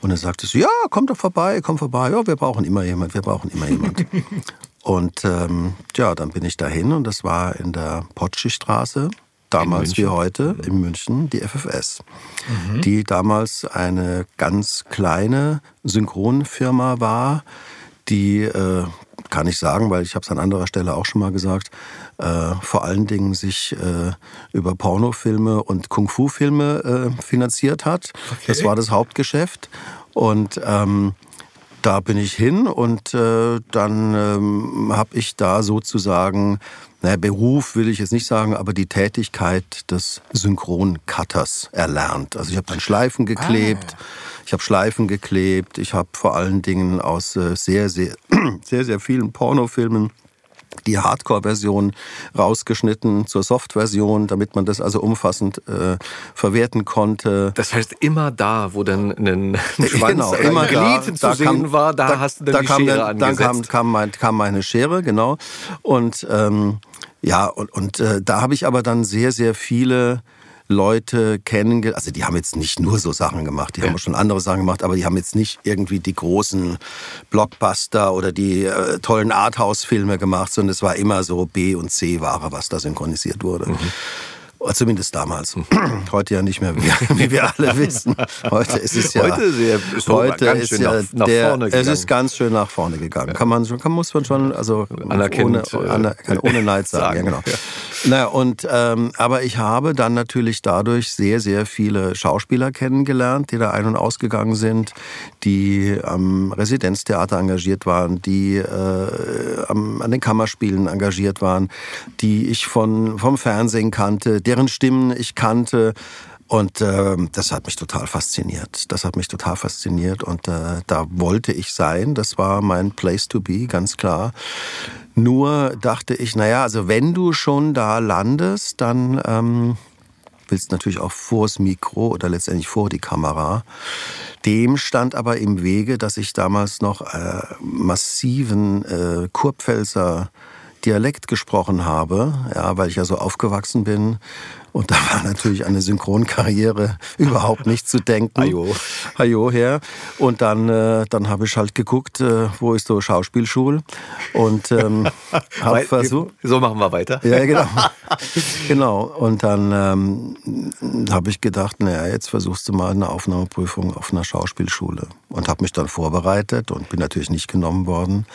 Und dann sagte sie, ja, komm doch vorbei, komm vorbei. Ja, wir brauchen immer jemand, wir brauchen immer jemand. und ähm, ja, dann bin ich dahin und das war in der Potschi-Straße damals wie heute in München die FFS, mhm. die damals eine ganz kleine Synchronfirma war, die äh, kann ich sagen, weil ich habe es an anderer Stelle auch schon mal gesagt, äh, vor allen Dingen sich äh, über Pornofilme und Kung-Fu-Filme äh, finanziert hat. Okay. Das war das Hauptgeschäft. Und ähm, da bin ich hin und äh, dann ähm, habe ich da sozusagen naja, Beruf will ich jetzt nicht sagen, aber die Tätigkeit des Synchroncutters erlernt. Also ich habe dann Schleifen geklebt, ah. ich habe Schleifen geklebt, ich habe vor allen Dingen aus äh, sehr, sehr, sehr, sehr vielen Pornofilmen die Hardcore-Version rausgeschnitten zur Soft-Version, damit man das also umfassend äh, verwerten konnte. Das heißt, immer da, wo dann ein, ein Schwanz genau, immer da, zu da sehen kam, war, da, da, hast du dann da die kam, Schere angesetzt. Dann kam, kam, mein, kam meine Schere, genau. Und ähm, ja, und, und äh, da habe ich aber dann sehr, sehr viele Leute kennengelernt. Also die haben jetzt nicht nur so Sachen gemacht, die ja. haben schon andere Sachen gemacht, aber die haben jetzt nicht irgendwie die großen Blockbuster oder die äh, tollen Arthouse-Filme gemacht, sondern es war immer so B- und C-Ware, was da synchronisiert wurde. Mhm. Zumindest damals. Heute ja nicht mehr, wie, wir alle wissen. Heute ist es ja. Heute, sehr, so heute ist ja nach, nach der, vorne gegangen. Es ist ganz schön nach vorne gegangen. Kann man, kann, muss man schon, also Anerkennt, ohne, ohne, ohne Neid sagen. sagen. Ja, genau. Naja, und, ähm, aber ich habe dann natürlich dadurch sehr, sehr viele Schauspieler kennengelernt, die da ein- und ausgegangen sind, die am Residenztheater engagiert waren, die äh, am, an den Kammerspielen engagiert waren, die ich von, vom Fernsehen kannte, deren Stimmen ich kannte. Und äh, das hat mich total fasziniert. Das hat mich total fasziniert und äh, da wollte ich sein. Das war mein Place to be, ganz klar. Nur dachte ich, naja, also wenn du schon da landest, dann ähm, willst natürlich auch vors Mikro oder letztendlich vor die Kamera. Dem stand aber im Wege, dass ich damals noch äh, massiven äh, Kurpfälzer Dialekt gesprochen habe, ja, weil ich ja so aufgewachsen bin. Und da war natürlich eine Synchronkarriere überhaupt nicht zu denken. Hajo. Hajo her. Und dann, äh, dann habe ich halt geguckt, äh, wo ist so Schauspielschule. Und ähm, habe versucht. So machen wir weiter. Ja, genau. genau. Und dann ähm, habe ich gedacht, naja, jetzt versuchst du mal eine Aufnahmeprüfung auf einer Schauspielschule. Und habe mich dann vorbereitet und bin natürlich nicht genommen worden.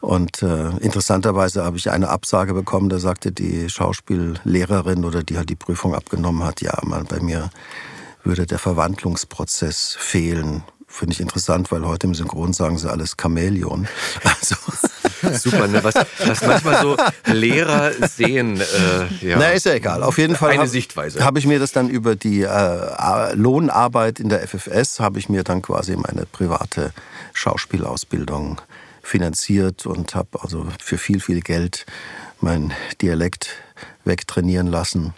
Und äh, interessanterweise habe ich eine Absage bekommen, da sagte die Schauspiellehrerin oder die halt die Prüfung abgenommen hat, ja, mal bei mir würde der Verwandlungsprozess fehlen. Finde ich interessant, weil heute im Synchron sagen sie alles Chamäleon. Also. Super, ne? was, was manchmal so Lehrer sehen. Äh, ja. Na, ist ja egal. Auf jeden Fall eine hab, Sichtweise. Habe ich mir das dann über die äh, Lohnarbeit in der FFS, habe ich mir dann quasi meine private Schauspielausbildung finanziert und habe also für viel, viel Geld mein Dialekt wegtrainieren lassen.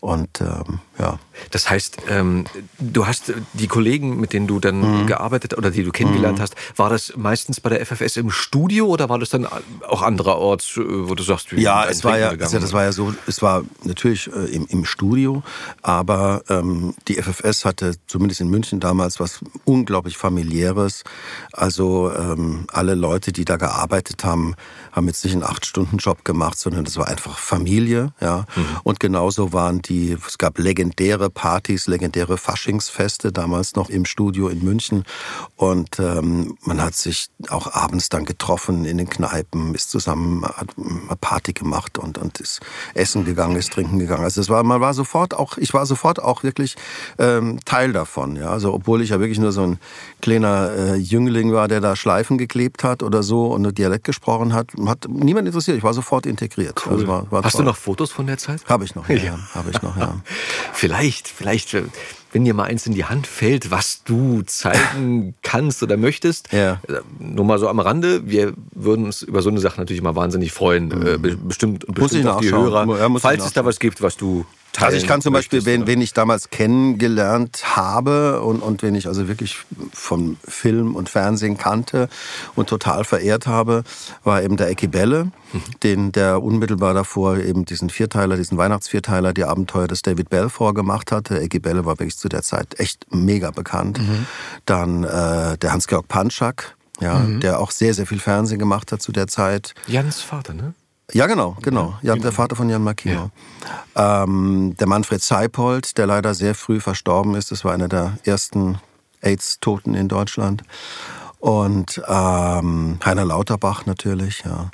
Und ähm, ja. Das heißt, ähm, du hast die Kollegen, mit denen du dann mhm. gearbeitet oder die du kennengelernt mhm. hast, war das meistens bei der FFS im Studio oder war das dann auch andererorts, äh, wo du sagst, wie ja, es war ja, also das war ja so, es war natürlich äh, im, im Studio, aber ähm, die FFS hatte zumindest in München damals was unglaublich familiäres. Also ähm, alle Leute, die da gearbeitet haben, haben jetzt nicht einen acht-Stunden-Job gemacht, sondern das war einfach Familie, ja. Mhm. Und genauso waren die, es gab legendäre Partys, legendäre Faschingsfeste, damals noch im Studio in München. Und ähm, man hat sich auch abends dann getroffen in den Kneipen, ist zusammen, hat eine Party gemacht und, und ist essen gegangen, ist trinken gegangen. Also es war, man war sofort auch, ich war sofort auch wirklich ähm, Teil davon, ja. Also obwohl ich ja wirklich nur so ein kleiner äh, Jüngling war, der da Schleifen geklebt hat oder so und eine Dialekt gesprochen hat, hat niemand interessiert. Ich war sofort integriert. Cool. Also war, war Hast toll. du noch Fotos von der Zeit? Habe ich noch, ja. ja. Habe ich noch, ja. vielleicht, vielleicht, wenn dir mal eins in die Hand fällt, was du zeigen kannst oder möchtest. Ja. Äh, nur mal so am Rande, wir würden uns über so eine Sache natürlich mal wahnsinnig freuen. Mhm. Bestimmt, bestimmt auch die Hörer. Ja, falls es da was gibt, was du also ich kann zum Beispiel, wen, wen ich damals kennengelernt habe und, und wen ich also wirklich von Film und Fernsehen kannte und total verehrt habe, war eben der Ecki Belle, mhm. den, der unmittelbar davor eben diesen Vierteiler, diesen Weihnachtsvierteiler, die Abenteuer des David Bell vorgemacht hatte. Ecki Belle war wirklich zu der Zeit echt mega bekannt. Mhm. Dann äh, der Hans-Georg Panschak, ja, mhm. der auch sehr, sehr viel Fernsehen gemacht hat zu der Zeit. Jans Vater, ne? Ja, genau, genau. Ja, der Vater von Jan Markino. Ja. Ähm, der Manfred Seipold, der leider sehr früh verstorben ist. Das war einer der ersten AIDS-Toten in Deutschland. Und ähm, Heiner Lauterbach natürlich, ja.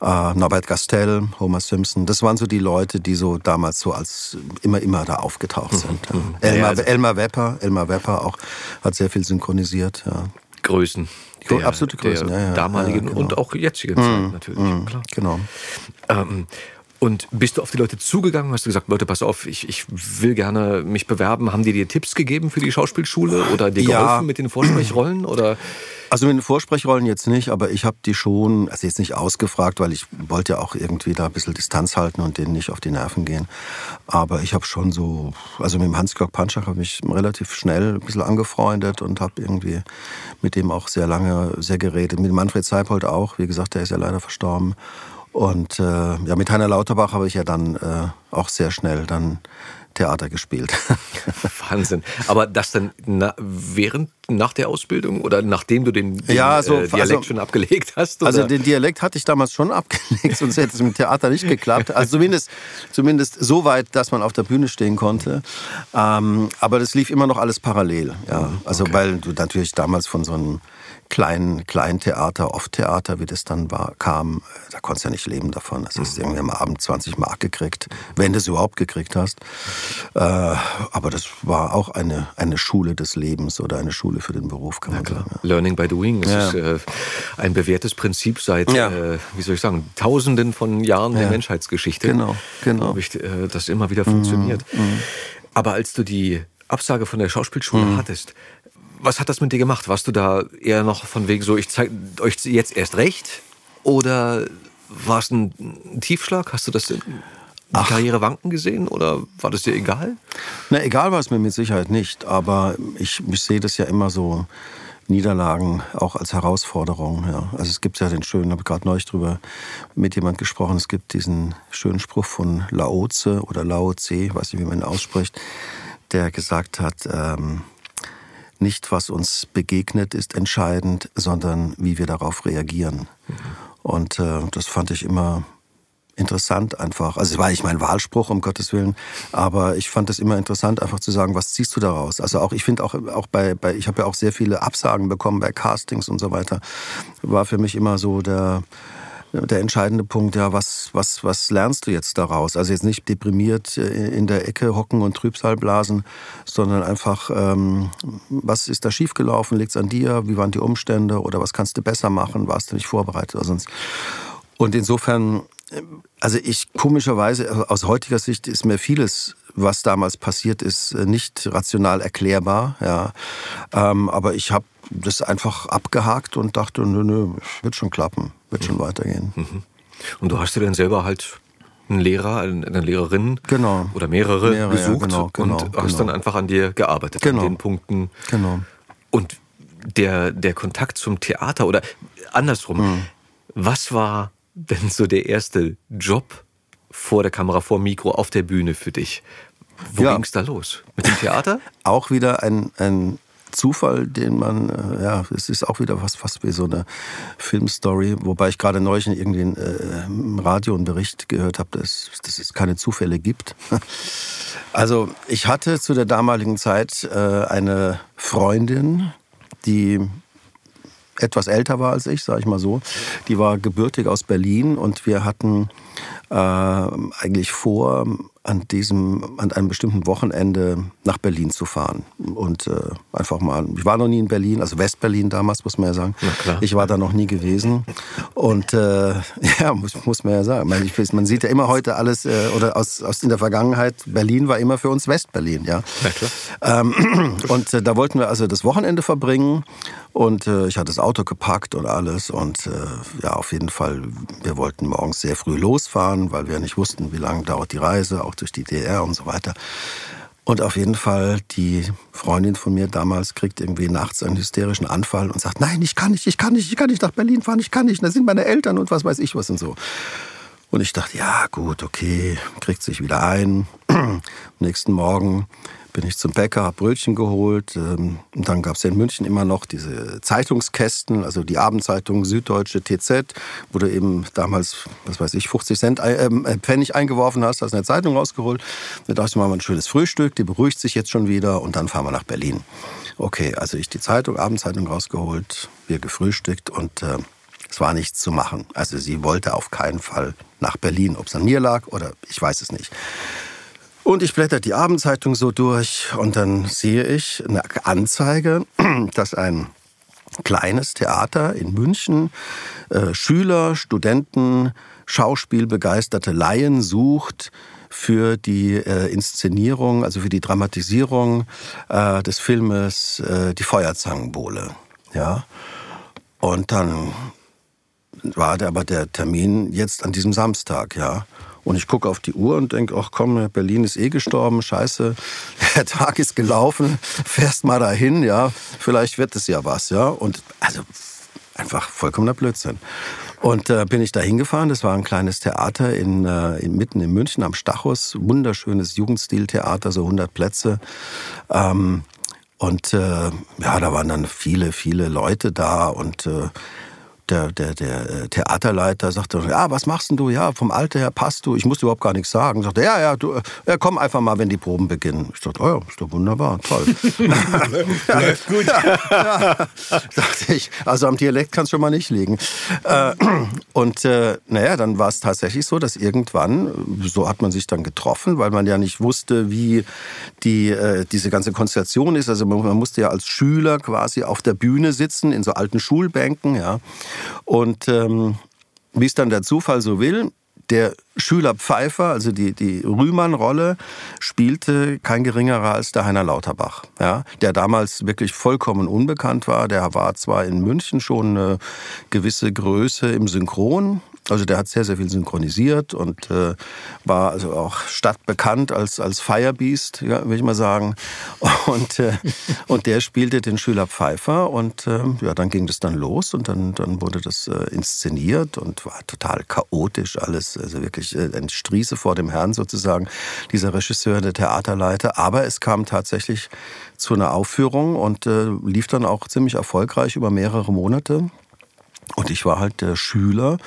Äh, Norbert Gastel, Homer Simpson, das waren so die Leute, die so damals so als immer, immer da aufgetaucht sind. Mhm. Ja. Elmar, also Elmar Wepper, Elmar Wepper auch, hat sehr viel synchronisiert, ja. Größen der, absolute Größen, der ja, damaligen ja, genau. und auch jetzigen Zeit mm, natürlich. Mm, Klar. Genau. Ähm, und bist du auf die Leute zugegangen? Hast du gesagt, Leute, pass auf, ich, ich will gerne mich bewerben. Haben die dir Tipps gegeben für die Schauspielschule oder dir Ja. geholfen mit den Vorsprechrollen? Oder? Also mit den Vorsprechrollen jetzt nicht, aber ich habe die schon, also jetzt nicht ausgefragt, weil ich wollte ja auch irgendwie da ein bisschen Distanz halten und denen nicht auf die Nerven gehen. Aber ich habe schon so, also mit dem Hans-Georg Panschach habe ich relativ schnell ein bisschen angefreundet und habe irgendwie mit dem auch sehr lange sehr geredet. Mit Manfred Seipold auch, wie gesagt, der ist ja leider verstorben. Und äh, ja, mit Heiner Lauterbach habe ich ja dann äh, auch sehr schnell dann Theater gespielt. Wahnsinn. Aber das dann na, während, nach der Ausbildung oder nachdem du den, den Ja, so, äh, Dialekt also- schon abgelegt hast? Oder? Also den Dialekt hatte ich damals schon abgelegt, sonst hätte es mit Theater nicht geklappt. Also zumindest, zumindest so weit, dass man auf der Bühne stehen konnte. Ähm, aber das lief immer noch alles parallel. Ja. Also weil du natürlich damals von so einem kleinen, kleinen Theater, Off-Theater, wie das dann war, kam, da konntest du ja nicht leben davon. Das ist irgendwie am Abend 20 Mark gekriegt, wenn du es überhaupt gekriegt hast. Äh, aber das war auch eine, eine Schule des Lebens oder eine Schule für den Beruf, kann man sagen. ja. Learning by doing. Das Ja. ist äh, ein bewährtes Prinzip seit, äh, wie soll ich sagen, Tausenden von Jahren der. Menschheitsgeschichte. Genau, genau. Ich, äh, das immer wieder funktioniert. Aber als du die Absage von der Schauspielschule hattest, was hat das mit dir gemacht? Warst du da eher noch von wegen so, ich zeige euch jetzt erst recht? Oder war es ein Tiefschlag? Hast du das in die Karriere wanken gesehen oder war das dir egal? Na, egal war es mir mit Sicherheit nicht, aber ich, ich sehe das ja immer so, Niederlagen auch als Herausforderung. Ja. Also es gibt ja den schönen, habe gerade neulich drüber mit jemand gesprochen, es gibt diesen schönen Spruch von Lao Tse oder Lao Tse, weiß nicht, wie man ihn ausspricht, der gesagt hat, ähm, nicht was uns begegnet ist entscheidend, sondern wie wir darauf reagieren. Und äh, das fand ich immer interessant einfach. Also es war nicht mein Wahlspruch, um Gottes Willen, aber ich fand es immer interessant, einfach zu sagen, was ziehst du daraus? Also auch, ich finde auch, auch bei, bei ich habe ja auch sehr viele Absagen bekommen bei Castings und so weiter. War für mich immer so der, der entscheidende Punkt, ja, was, was, was lernst du jetzt daraus? Also jetzt nicht deprimiert äh, in der Ecke hocken und Trübsal blasen, sondern einfach, ähm, was ist da schiefgelaufen? Liegt es an dir? Wie waren die Umstände? Oder was kannst du besser machen? Warst du nicht vorbereitet oder sonst? Und insofern, also ich komischerweise, aus heutiger Sicht ist mir vieles, was damals passiert ist, nicht rational erklärbar. Ja. Ähm, aber ich habe das einfach abgehakt und dachte, nö, nö, wird schon klappen, wird schon weitergehen. Und du hast dir dann selber halt einen Lehrer, eine Lehrerin Genau. oder mehrere, Mehrere, ja, gesucht genau, genau, und hast genau. dann einfach an dir gearbeitet, Genau. an den Punkten. Genau. Und der, der Kontakt zum Theater oder andersrum, Hm. was war denn so der erste Job vor der Kamera, vor dem Mikro, auf der Bühne für dich? Wo Ja. ging's da los? Mit dem Theater? Auch wieder ein, ein Zufall, den man, äh, ja, es ist auch wieder was fast wie so eine Filmstory, wobei ich gerade neulich in irgendwie äh, im Radio einen Bericht gehört habe, dass, dass es keine Zufälle gibt. Also ich hatte zu der damaligen Zeit äh, eine Freundin, die etwas älter war als ich, sage ich mal so. Die war gebürtig aus Berlin und wir hatten äh, eigentlich vor, an diesem, an einem bestimmten Wochenende nach Berlin zu fahren und äh, einfach mal. Ich war noch nie in Berlin, also Westberlin damals muss man ja sagen. Ich war da noch nie gewesen und äh, ja muss, muss man ja sagen. Man, ich, man sieht ja immer heute alles äh, oder aus, aus in der Vergangenheit. Berlin war immer für uns Westberlin, ja. Ähm, und äh, da wollten wir also das Wochenende verbringen und äh, ich hatte das Auto gepackt und alles und äh, ja, auf jeden Fall, wir wollten morgens sehr früh losfahren, weil wir nicht wussten, wie lange dauert die Reise, auch durch die DR und so weiter. Und auf jeden Fall, die Freundin von mir damals kriegt irgendwie nachts einen hysterischen Anfall und sagt, nein, ich kann nicht, ich kann nicht, ich kann nicht nach Berlin fahren, ich kann nicht, da sind meine Eltern und was weiß ich was und so. Und ich dachte, ja gut, okay, kriegt sich wieder ein. Am nächsten Morgen bin ich zum Bäcker, habe Brötchen geholt. ähm, Und dann gab es in München immer noch diese Zeitungskästen, also die Abendzeitung Süddeutsche TZ, wo du eben damals, was weiß ich, 50 Cent äh, äh, Pfennig eingeworfen hast, hast eine Zeitung rausgeholt. Da dachte ich, wir ein schönes Frühstück, die beruhigt sich jetzt schon wieder und dann fahren wir nach Berlin. Okay, also ich die Zeitung, Abendzeitung rausgeholt, wir gefrühstückt und äh, es war nichts zu machen. Also sie wollte auf keinen Fall nach Berlin, ob es an mir lag oder ich weiß es nicht. Und ich blätter die Abendzeitung so durch und dann sehe ich eine Anzeige, dass ein kleines Theater in München. Äh, Schüler, Studenten, schauspielbegeisterte Laien sucht für die äh, Inszenierung, also für die Dramatisierung äh, des Filmes äh, Die Feuerzangenbowle. Ja. Und dann war der, aber der Termin jetzt an diesem Samstag, ja. Und ich gucke auf die Uhr und denke, ach komm, Berlin ist eh gestorben, scheiße, der Tag ist gelaufen, fährst mal dahin, ja, vielleicht wird es ja was, ja. Und also einfach vollkommener Blödsinn. Und äh, bin ich da hingefahren. Das war ein kleines Theater in, äh, in, mitten in München am Stachus. Wunderschönes Jugendstiltheater, so 100 Plätze. Ähm, und äh, ja, da waren dann viele, viele Leute da und äh, der, der, der äh, Theaterleiter sagte, ja, was machst denn du? Ja, vom Alter her passt du. Ich musste überhaupt gar nichts sagen. Sagte, ja, ja, du, ja, komm einfach mal, wenn die Proben beginnen. Ich dachte, oh ja, ist doch wunderbar, toll. Läuft gut. ja, dachte ich, also am Dialekt kann es schon mal nicht liegen. Äh, und äh, naja, dann war es tatsächlich so, dass irgendwann, so hat man sich dann getroffen, weil man ja nicht wusste, wie die, äh, diese ganze Konstellation ist. Also man, man musste ja als Schüler quasi auf der Bühne sitzen, in so alten Schulbänken, ja. Und ähm, wie es dann der Zufall so will, der Schüler Pfeiffer, also die, die Rühmann-Rolle, spielte kein geringerer als der Heiner Lauterbach, ja, der damals wirklich vollkommen unbekannt war. Der war zwar in München schon eine gewisse Größe im Synchron, also der hat sehr, sehr viel synchronisiert und äh, war also auch stadtbekannt als, als Firebeast, ja, will ich mal sagen. Und, äh, und der spielte den Schüler Pfeiffer und äh, ja, dann ging das dann los und dann, dann wurde das äh, inszeniert und war total chaotisch alles, also wirklich äh, ein Striese vor dem Herrn sozusagen, dieser Regisseur, der Theaterleiter. Aber es kam tatsächlich zu einer Aufführung und äh, lief dann auch ziemlich erfolgreich über mehrere Monate. Und ich war halt der Schüler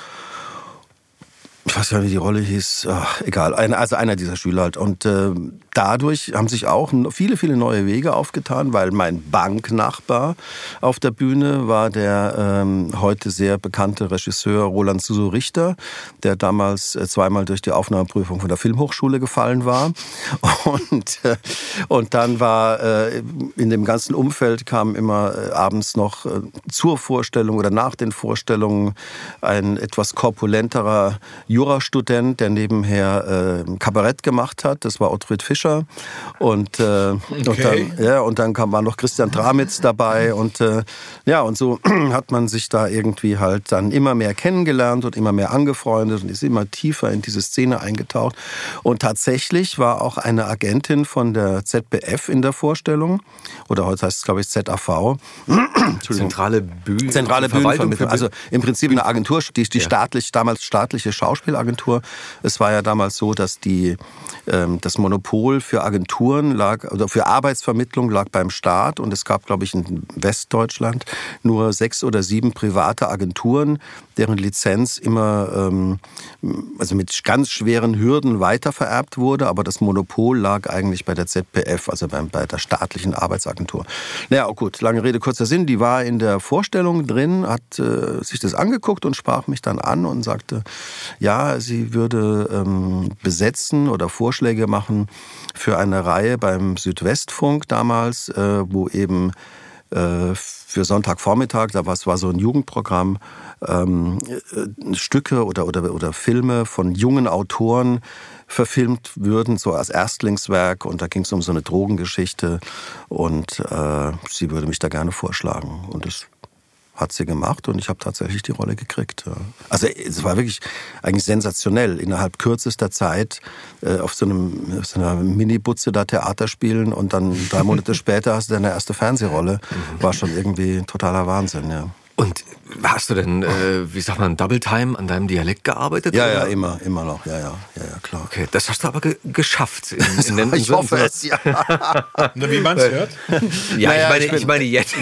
ich weiß ja, wie die Rolle hieß, Ach, egal, also einer dieser Schüler halt. Und äh, dadurch haben sich auch viele, viele neue Wege aufgetan, weil mein Banknachbar auf der Bühne war der ähm, heute sehr bekannte Regisseur Roland Suso Richter, der damals äh, zweimal durch die Aufnahmeprüfung von der Filmhochschule gefallen war. Und, äh, und dann war äh, in dem ganzen Umfeld kam immer äh, abends noch äh, zur Vorstellung oder nach den Vorstellungen ein etwas korpulenterer Jurastudent, der nebenher äh, Kabarett gemacht hat. Das war Ottfried Fischer. Und, äh, okay. und dann, ja, und dann kam, war noch Christian Dramitz dabei. Und äh, ja, und so hat man sich da irgendwie halt dann immer mehr kennengelernt und immer mehr angefreundet und ist immer tiefer in diese Szene eingetaucht. Und tatsächlich war auch eine Agentin von der ZBF in der Vorstellung. Oder heute heißt es, glaube ich, ZAV. Zentrale Bühne. Zentrale Bühnenvermittlung. Also im Prinzip eine Agentur, die, die staatlich, damals staatliche Schauspiel Schauspielagentur. Es war ja damals so, dass die, ähm, das Monopol für Agenturen lag, oder für Arbeitsvermittlung lag beim Staat und es gab, glaube ich, in Westdeutschland nur sechs oder sieben private Agenturen, deren Lizenz immer ähm, also mit ganz schweren Hürden weitervererbt wurde, aber das Monopol lag eigentlich bei der ZPF, also bei, bei der staatlichen Arbeitsagentur. Naja, oh gut, lange Rede, kurzer Sinn. Die war in der Vorstellung drin, hat äh, sich das angeguckt und sprach mich dann an und sagte, ja, sie würde ähm, besetzen oder Vorschläge machen für eine Reihe beim Südwestfunk damals, äh, wo eben äh, für Sonntagvormittag, da war, war so ein Jugendprogramm, ähm, äh, Stücke oder, oder, oder Filme von jungen Autoren verfilmt würden, so als Erstlingswerk. Und da ging es um so eine Drogengeschichte. Und äh, sie würde mich da gerne vorschlagen. Und das hat sie gemacht und ich habe tatsächlich die Rolle gekriegt. Also es war wirklich eigentlich sensationell, innerhalb kürzester Zeit äh, auf so, einem, auf so einer Mini-Butze da Theater spielen und dann drei Monate später hast du deine erste Fernsehrolle. War schon irgendwie totaler Wahnsinn, ja. Und hast du denn, äh, wie sagt man, Double Time an deinem Dialekt gearbeitet? Ja, oder? ja, immer, immer noch, ja, ja, ja, ja klar. Okay, das hast du aber ge geschafft. In, in ich hoffe es, ja. Na, wie man es hört? Ja, naja, ich, meine, ich, ich, meine jetzt,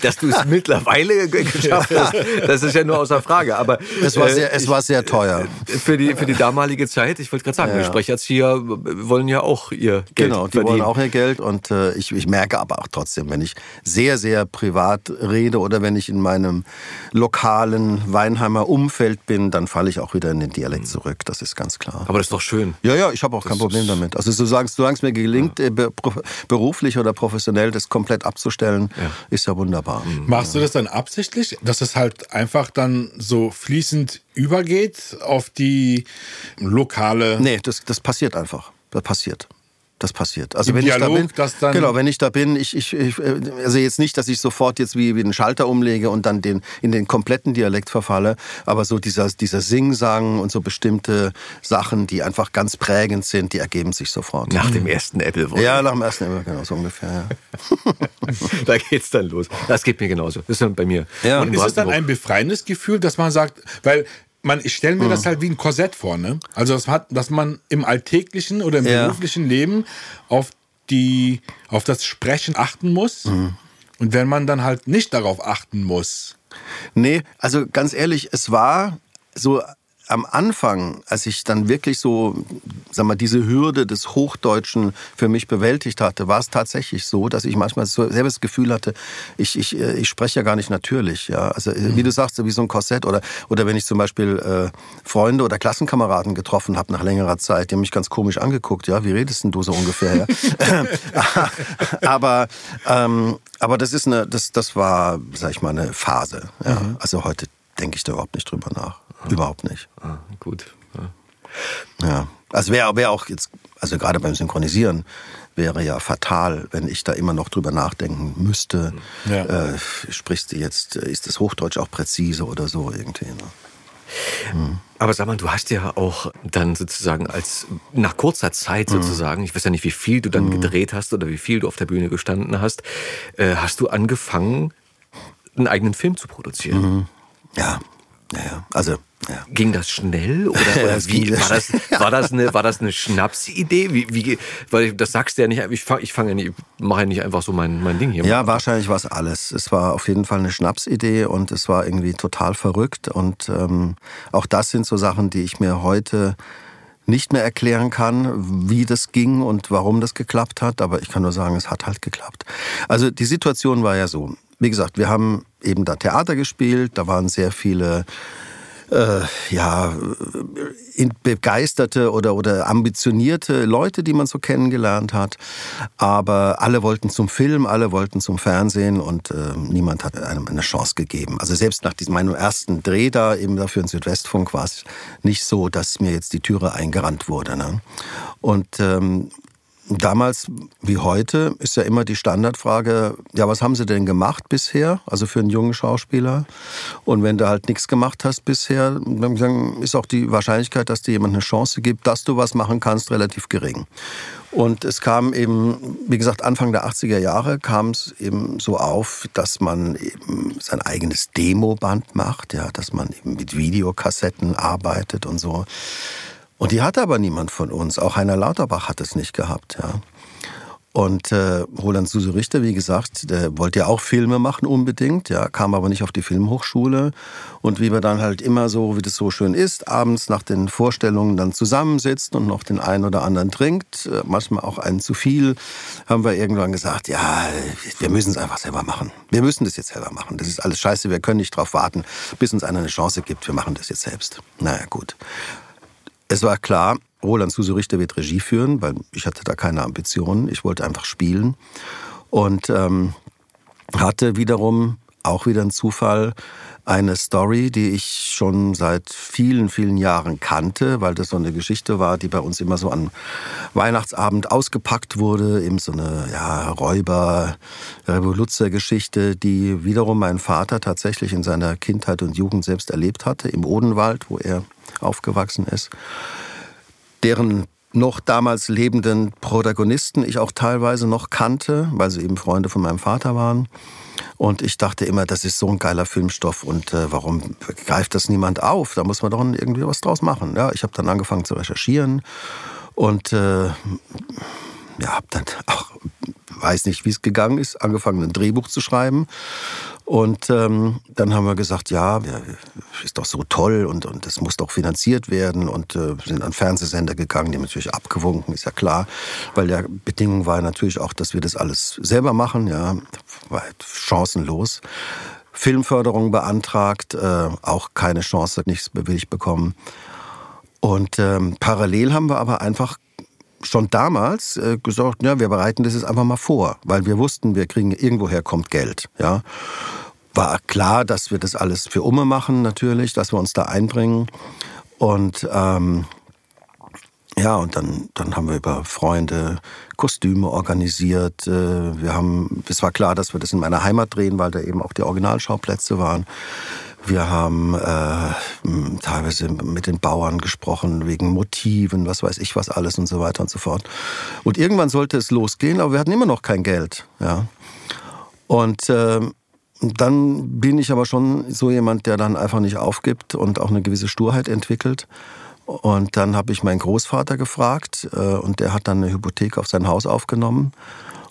dass du es mittlerweile geschafft hast, das ist ja nur außer Frage. Aber es war sehr, es war sehr teuer. Für die, für die damalige Zeit, ich wollte gerade sagen, ja, ja. Sprecherzieher wollen ja auch ihr Geld Genau, die verdienen. wollen auch ihr Geld und äh, ich, ich merke aber auch trotzdem, wenn ich sehr, sehr privat rede oder wenn ich in meinem einem lokalen Weinheimer Umfeld bin, dann falle ich auch wieder in den Dialekt zurück. Das ist ganz klar. Aber das ist doch schön. Ja, ja, ich habe auch kein Problem damit. Also solange es mir gelingt, ja. Äh, beruflich oder professionell das komplett abzustellen, ja. ist ja wunderbar. Mhm. Machst du das dann absichtlich, dass es halt einfach dann so fließend übergeht auf die lokale... Nee, das, das passiert einfach. Das passiert das passiert. Also Im wenn Dialog, ich da bin, genau, wenn ich da bin, ich, ich, ich also jetzt nicht, dass ich sofort jetzt wie, wie einen Schalter umlege und dann den in den kompletten Dialekt verfalle, aber so dieser dieser Singsang und so bestimmte Sachen, die einfach ganz prägend sind, die ergeben sich sofort. Nach dem ersten Apple. -Wort. Ja, nach dem ersten Apple, genau so ungefähr. Ja. da geht's dann los. Das geht mir genauso. Das ist dann bei mir. Ja. Und ist es dann ein befreiendes Gefühl, dass man sagt, weil man, ich stelle mir mhm. das halt wie ein Korsett vor, ne? Also das hat, dass man im alltäglichen oder im ja. beruflichen Leben auf die, auf das Sprechen achten muss. Mhm. Und wenn man dann halt nicht darauf achten muss. Nee, also ganz ehrlich, es war so am Anfang, als ich dann wirklich so, sag mal, diese Hürde des Hochdeutschen für mich bewältigt hatte, war es tatsächlich so, dass ich manchmal so selber das Gefühl hatte, ich, ich, äh, ich spreche ja gar nicht natürlich. Ja? Also äh, wie du sagst, wie so ein Korsett oder, oder wenn ich zum Beispiel äh, Freunde oder Klassenkameraden getroffen habe nach längerer Zeit, die haben mich ganz komisch angeguckt, ja, wie redest denn du so ungefähr? Ja? aber, ähm, aber das ist eine, das, das war, sag ich mal, eine Phase. Ja? Mhm. Also heute denke ich da überhaupt nicht drüber nach. Überhaupt nicht. Ah, gut. Ja, ja. also wäre wär auch jetzt, also gerade beim Synchronisieren, wäre ja fatal, wenn ich da immer noch drüber nachdenken müsste. Ja. Äh, sprichst du jetzt, ist das Hochdeutsch auch präzise oder so irgendwie? Ne? Hm. Aber sag mal, du hast ja auch dann sozusagen als nach kurzer Zeit hm. sozusagen, ich weiß ja nicht, wie viel du dann hm. gedreht hast oder wie viel du auf der Bühne gestanden hast, äh, hast du angefangen, einen eigenen Film zu produzieren. Ja, ja, ja. Also ja. Ging das schnell oder, oder wie war das? War das eine war das eine Schnapsidee? Wie, wie weil das sagst du ja nicht. Ich fange ich fange ja nicht, mache ja nicht einfach so mein mein Ding hier. Ja, wahrscheinlich war es alles. Es war auf jeden Fall eine Schnapsidee und es war irgendwie total verrückt und ähm, auch das sind so Sachen, die ich mir heute nicht mehr erklären kann, wie das ging und warum das geklappt hat. Aber ich kann nur sagen, es hat halt geklappt. Also die Situation war ja so. Wie gesagt, wir haben eben da Theater gespielt. Da waren sehr viele äh, ja, begeisterte oder, oder ambitionierte Leute, die man so kennengelernt hat. Aber alle wollten zum Film, alle wollten zum Fernsehen und äh, niemand hat einem eine Chance gegeben. Also selbst nach diesem, meinem ersten Dreh da eben dafür in Südwestfunk war es nicht so, dass mir jetzt die Türe eingerannt wurde. Ne? Und ähm, Damals wie heute ist ja immer die Standardfrage, ja, was haben Sie denn gemacht bisher, also für einen jungen Schauspieler? Und wenn du halt nichts gemacht hast bisher, dann ist auch die Wahrscheinlichkeit, dass dir jemand eine Chance gibt, dass du was machen kannst, relativ gering. Und es kam eben, wie gesagt, Anfang der 80er Jahre kam es eben so auf, dass man eben sein eigenes Demoband macht, ja, dass man eben mit Videokassetten arbeitet und so. Und die hatte aber niemand von uns. Auch Heiner Lauterbach hat es nicht gehabt. Ja. Und äh, Roland Suse Richter, wie gesagt, der wollte ja auch Filme machen unbedingt, ja, kam aber nicht auf die Filmhochschule. Und wie wir dann halt immer so, wie das so schön ist, abends nach den Vorstellungen dann zusammensitzt und noch den einen oder anderen trinkt, äh, manchmal auch einen zu viel, haben wir irgendwann gesagt, ja, wir müssen es einfach selber machen. Wir müssen das jetzt selber machen. Das ist alles scheiße, wir können nicht darauf warten, bis uns einer eine Chance gibt. Wir machen das jetzt selbst. Naja, gut. Es war klar, Roland Suse Richter wird Regie führen, weil ich hatte da keine Ambitionen. Ich wollte einfach spielen. Und ähm, hatte wiederum, auch wieder ein Zufall, eine Story, die ich schon seit vielen, vielen Jahren kannte, weil das so eine Geschichte war, die bei uns immer so an Weihnachtsabend ausgepackt wurde, eben so eine ja, Räuber-Revoluzzer-Geschichte, die wiederum mein Vater tatsächlich in seiner Kindheit und Jugend selbst erlebt hatte, im Odenwald, wo er aufgewachsen ist, deren noch damals lebenden Protagonisten ich auch teilweise noch kannte, weil sie eben Freunde von meinem Vater waren. Und ich dachte immer, das ist so ein geiler Filmstoff und äh, warum greift das niemand auf? Da muss man doch irgendwie was draus machen. Ja, ich habe dann angefangen zu recherchieren und äh, ja, habe dann auch weiß nicht, wie es gegangen ist, angefangen ein Drehbuch zu schreiben und ähm, dann haben wir gesagt, ja, ist doch so toll und, und das muss doch finanziert werden und äh, sind an Fernsehsender gegangen, die haben natürlich abgewunken, ist ja klar, weil der Bedingung war natürlich auch, dass wir das alles selber machen, ja, war halt chancenlos. Filmförderung beantragt, äh, auch keine Chance, nichts bewilligt bekommen. Und ähm, parallel haben wir aber einfach schon damals äh, gesagt, ja, wir bereiten das jetzt einfach mal vor, weil wir wussten, wir kriegen irgendwoher kommt Geld, ja. War klar, dass wir das alles für Umme machen, natürlich, dass wir uns da einbringen. Und ähm, ja, und dann, dann haben wir über Freunde Kostüme organisiert. Äh, wir haben, es war klar, dass wir das in meiner Heimat drehen, weil da eben auch die Originalschauplätze waren. Wir haben äh, teilweise mit den Bauern gesprochen wegen Motiven, was weiß ich was alles und so weiter und so fort. Und irgendwann sollte es losgehen, aber wir hatten immer noch kein Geld. Ja. Und äh, dann bin ich aber schon so jemand, der dann einfach nicht aufgibt und auch eine gewisse Sturheit entwickelt. Und dann habe ich meinen Großvater gefragt äh, und der hat dann eine Hypothek auf sein Haus aufgenommen.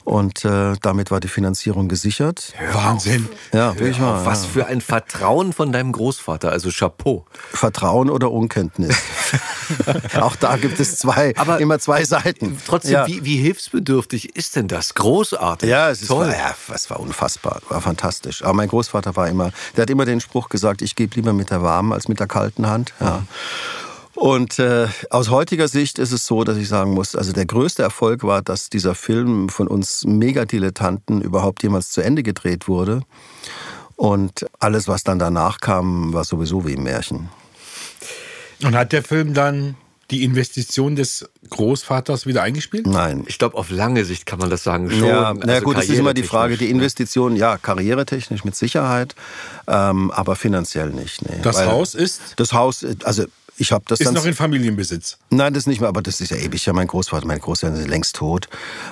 Und äh, damit war die Finanzierung gesichert. Wahnsinn. Ja, wirklich wahr. Was ja. für ein Vertrauen von deinem Großvater, also Chapeau. Vertrauen oder Unkenntnis. Auch da gibt es zwei, Aber immer zwei Seiten. Trotzdem, ja. wie, wie hilfsbedürftig ist denn das? Großartig. Ja, es ist, toll. War, ja, es war unfassbar, war fantastisch. Aber mein Großvater war immer, der hat immer den Spruch gesagt, ich gebe lieber mit der warmen als mit der kalten Hand. Ja. Und äh, aus heutiger Sicht ist es so, dass ich sagen muss, also der größte Erfolg war, dass dieser Film von uns Megadilettanten überhaupt jemals zu Ende gedreht wurde. Und alles, was dann danach kam, war sowieso wie ein Märchen. Und hat der Film dann die Investition des Großvaters wieder eingespielt? Nein. Ich glaube, auf lange Sicht kann man das sagen schon. Ja, na Also gut, das ist immer die Frage, die Investition, ja, karrieretechnisch mit Sicherheit, ähm, aber finanziell nicht. Nee. Das Weil Haus ist, Das Haus, also ich habe das ist dann... noch in Familienbesitz. Nein, das nicht mehr, aber das ist ja ewig. Ja, mein Großvater, mein Großvater ist längst tot.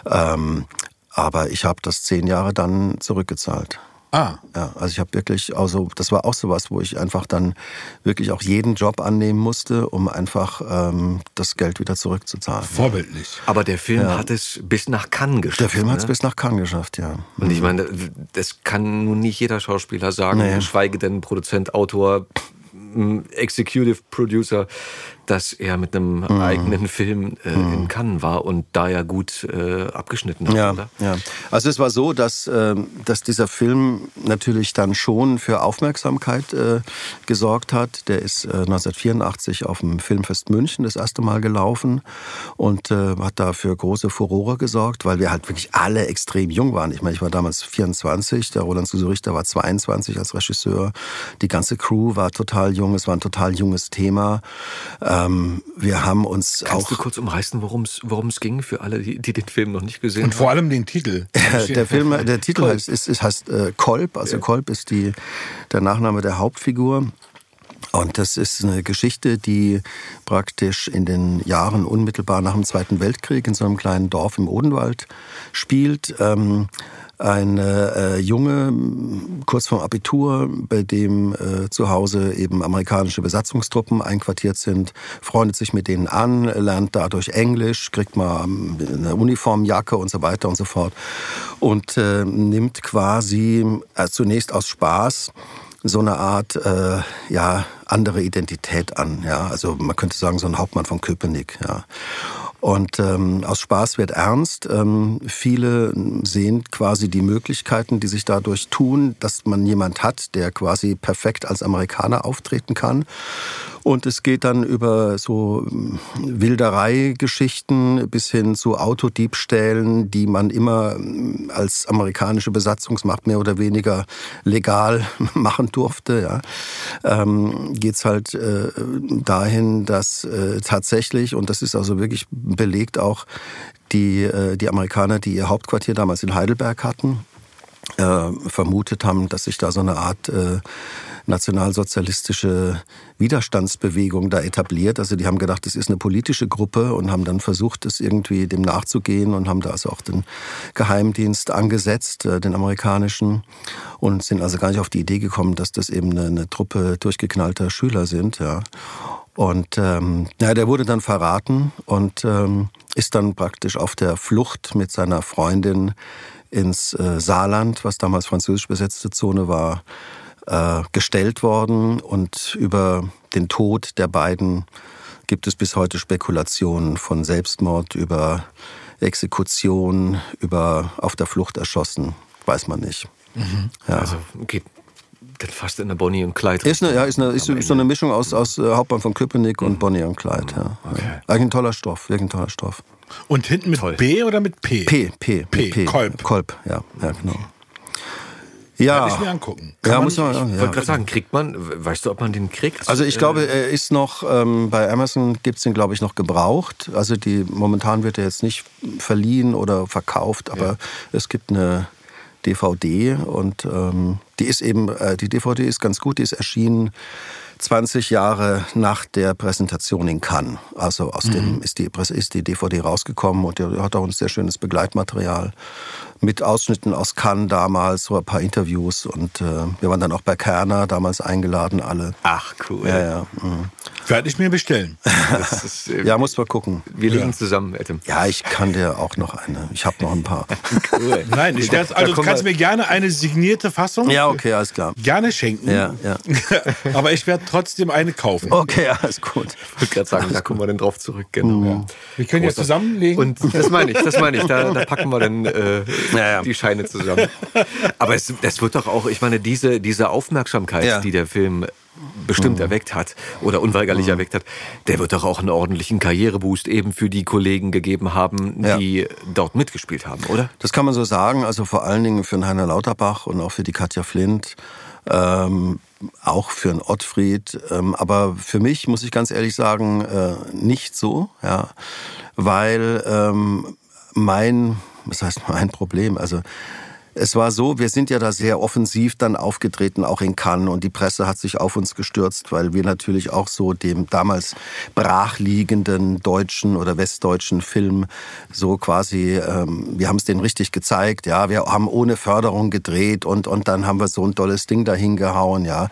Ähm, aber ich habe das zehn Jahre dann zurückgezahlt. Ah, Ja, also ich habe wirklich, also das war auch so was, wo ich einfach dann wirklich auch jeden Job annehmen musste, um einfach ähm, das Geld wieder zurückzuzahlen. vorbildlich. Aber der Film hat es bis nach Cannes geschafft. Der Film hat es ne? bis nach Cannes geschafft, ja. Und ich meine, das kann nun nicht jeder Schauspieler sagen, Nee. geschweige denn Produzent, Autor, Executive Producer, dass er mit einem Mhm. eigenen Film äh, in Cannes war und da ja gut äh, abgeschnitten hat, Ja, oder? ja. Also es war so, dass, ähm, dass dieser Film natürlich dann schon für Aufmerksamkeit äh, gesorgt hat. Der ist äh, 1984 auf dem Filmfest München das erste Mal gelaufen und äh, hat da für große Furore gesorgt, weil wir halt wirklich alle extrem jung waren. Ich meine, ich war damals 24, der Roland Suso Richter war 22 als Regisseur. Die ganze Crew war total jung, es war ein total junges Thema. Ähm, wir haben uns Kannst auch... du kurz umreißen, worum es ging für alle, die, die den Film noch nicht gesehen Und haben? vor allem den Titel. der Film, der Titel heißt, ist, ist, heißt äh, Kolb, also Kolb ist die, der Nachname der Hauptfigur. Und das ist eine Geschichte, die praktisch in den Jahren unmittelbar nach dem Zweiten Weltkrieg in so einem kleinen Dorf im Odenwald spielt. Ähm, ein äh, Junge, kurz vorm Abitur, bei dem äh, zu Hause eben amerikanische Besatzungstruppen einquartiert sind, freundet sich mit denen an, lernt dadurch Englisch, kriegt mal ähm, eine Uniformjacke und so weiter und so fort und äh, nimmt quasi äh, zunächst aus Spaß so eine Art äh, ja andere Identität an ja. Also man könnte sagen so ein Hauptmann von Köpenick ja und ähm, aus Spaß wird ernst. Ähm, viele sehen quasi die Möglichkeiten, die sich dadurch tun, dass man jemand hat, der quasi perfekt als Amerikaner auftreten kann. Und es geht dann über so ähm, Wilderei-Geschichten bis hin zu Autodiebstählen, die man immer ähm, als amerikanische Besatzungsmacht mehr oder weniger legal machen durfte. Ja. Ähm, Geht es halt äh, dahin, dass äh, tatsächlich, und das ist also wirklich belegt auch, die, äh, die Amerikaner, die ihr Hauptquartier damals in Heidelberg hatten, äh, vermutet haben, dass sich da so eine Art äh, nationalsozialistische Widerstandsbewegung da etabliert. Also die haben gedacht, das ist eine politische Gruppe und haben dann versucht, es irgendwie dem nachzugehen und haben da also auch den Geheimdienst angesetzt, äh, den amerikanischen, und sind also gar nicht auf die Idee gekommen, dass das eben eine, eine Truppe durchgeknallter Schüler sind. Ja. Und ähm, ja, der wurde dann verraten und ähm, ist dann praktisch auf der Flucht mit seiner Freundin ins äh, Saarland, was damals französisch besetzte Zone war, äh, gestellt worden. Und über den Tod der beiden gibt es bis heute Spekulationen von Selbstmord über Exekution, über auf der Flucht erschossen, weiß man nicht. Ja. Also, okay. dann fast in der Bonnie und Clyde. Ist, eine, ja, ist, eine, ist, ist so eine Mischung aus, aus äh, Hauptmann von Köpenick und Bonnie und Clyde. Ja. Okay. Eigentlich ein toller Stoff, wirklich ein toller Stoff. Und hinten mit Toll. B oder mit P? P, P, P, P. Kolb. Kolb, ja, ja genau. Ja, Kann ich mir angucken. ja man muss man, ich ja. wollte gerade sagen, kriegt man, weißt du, ob man den kriegt? Also ich glaube, er ist noch, ähm, bei Amazon gibt es den, glaube ich, noch gebraucht. Also die momentan wird er jetzt nicht verliehen oder verkauft, aber es gibt eine DVD und ähm, die ist eben, äh, die DVD ist ganz gut, die ist erschienen 20 Jahre nach der Präsentation in Cannes. Also aus dem ist die, ist die DVD rausgekommen und der hat auch ein sehr schönes Begleitmaterial mit Ausschnitten aus Cannes damals, so ein paar Interviews und äh, wir waren dann auch bei Kerner damals eingeladen, alle. Ach, cool. Ja, ja. mhm. Werde ich mir bestellen. Das ist, äh, Ja, muss mal gucken. wir liegen zusammen, Adam. Ja, ich kann dir auch noch eine. Ich habe noch ein paar. Cool. Nein, ich werde, also du kommen kannst wir- mir gerne eine signierte Fassung Ja, okay, alles klar. gerne schenken. Ja, ja. Aber ich werde trotzdem eine kaufen. Okay, alles gut. Ich wollte gerade sagen, da kommen wir dann drauf zurück. Genau. Ja. Wir können ja zusammenlegen. Und das meine ich, das meine ich. Da, da packen wir dann äh, Ja, ja. die Scheine zusammen. Aber es, das wird doch auch, ich meine, diese, diese Aufmerksamkeit, Ja. die der Film bestimmt erweckt hat oder unweigerlich erweckt hat, der wird doch auch einen ordentlichen Karriereboost eben für die Kollegen gegeben haben, Ja. die dort mitgespielt haben, oder? Das kann man so sagen. Also vor allen Dingen für den Heiner Lauterbach und auch für die Katja Flint. Ähm, auch für einen Ottfried. Ähm, aber für mich, muss ich ganz ehrlich sagen, äh, nicht so. Ja, weil ähm, mein, was heißt mein Problem? Also es war so, wir sind ja da sehr offensiv dann aufgetreten, auch in Cannes. Und die Presse hat sich auf uns gestürzt, weil wir natürlich auch so dem damals brachliegenden deutschen oder westdeutschen Film so quasi, ähm, wir haben es denen richtig gezeigt. Ja, wir haben ohne Förderung gedreht und, und dann haben wir so ein tolles Ding dahin gehauen. Ja,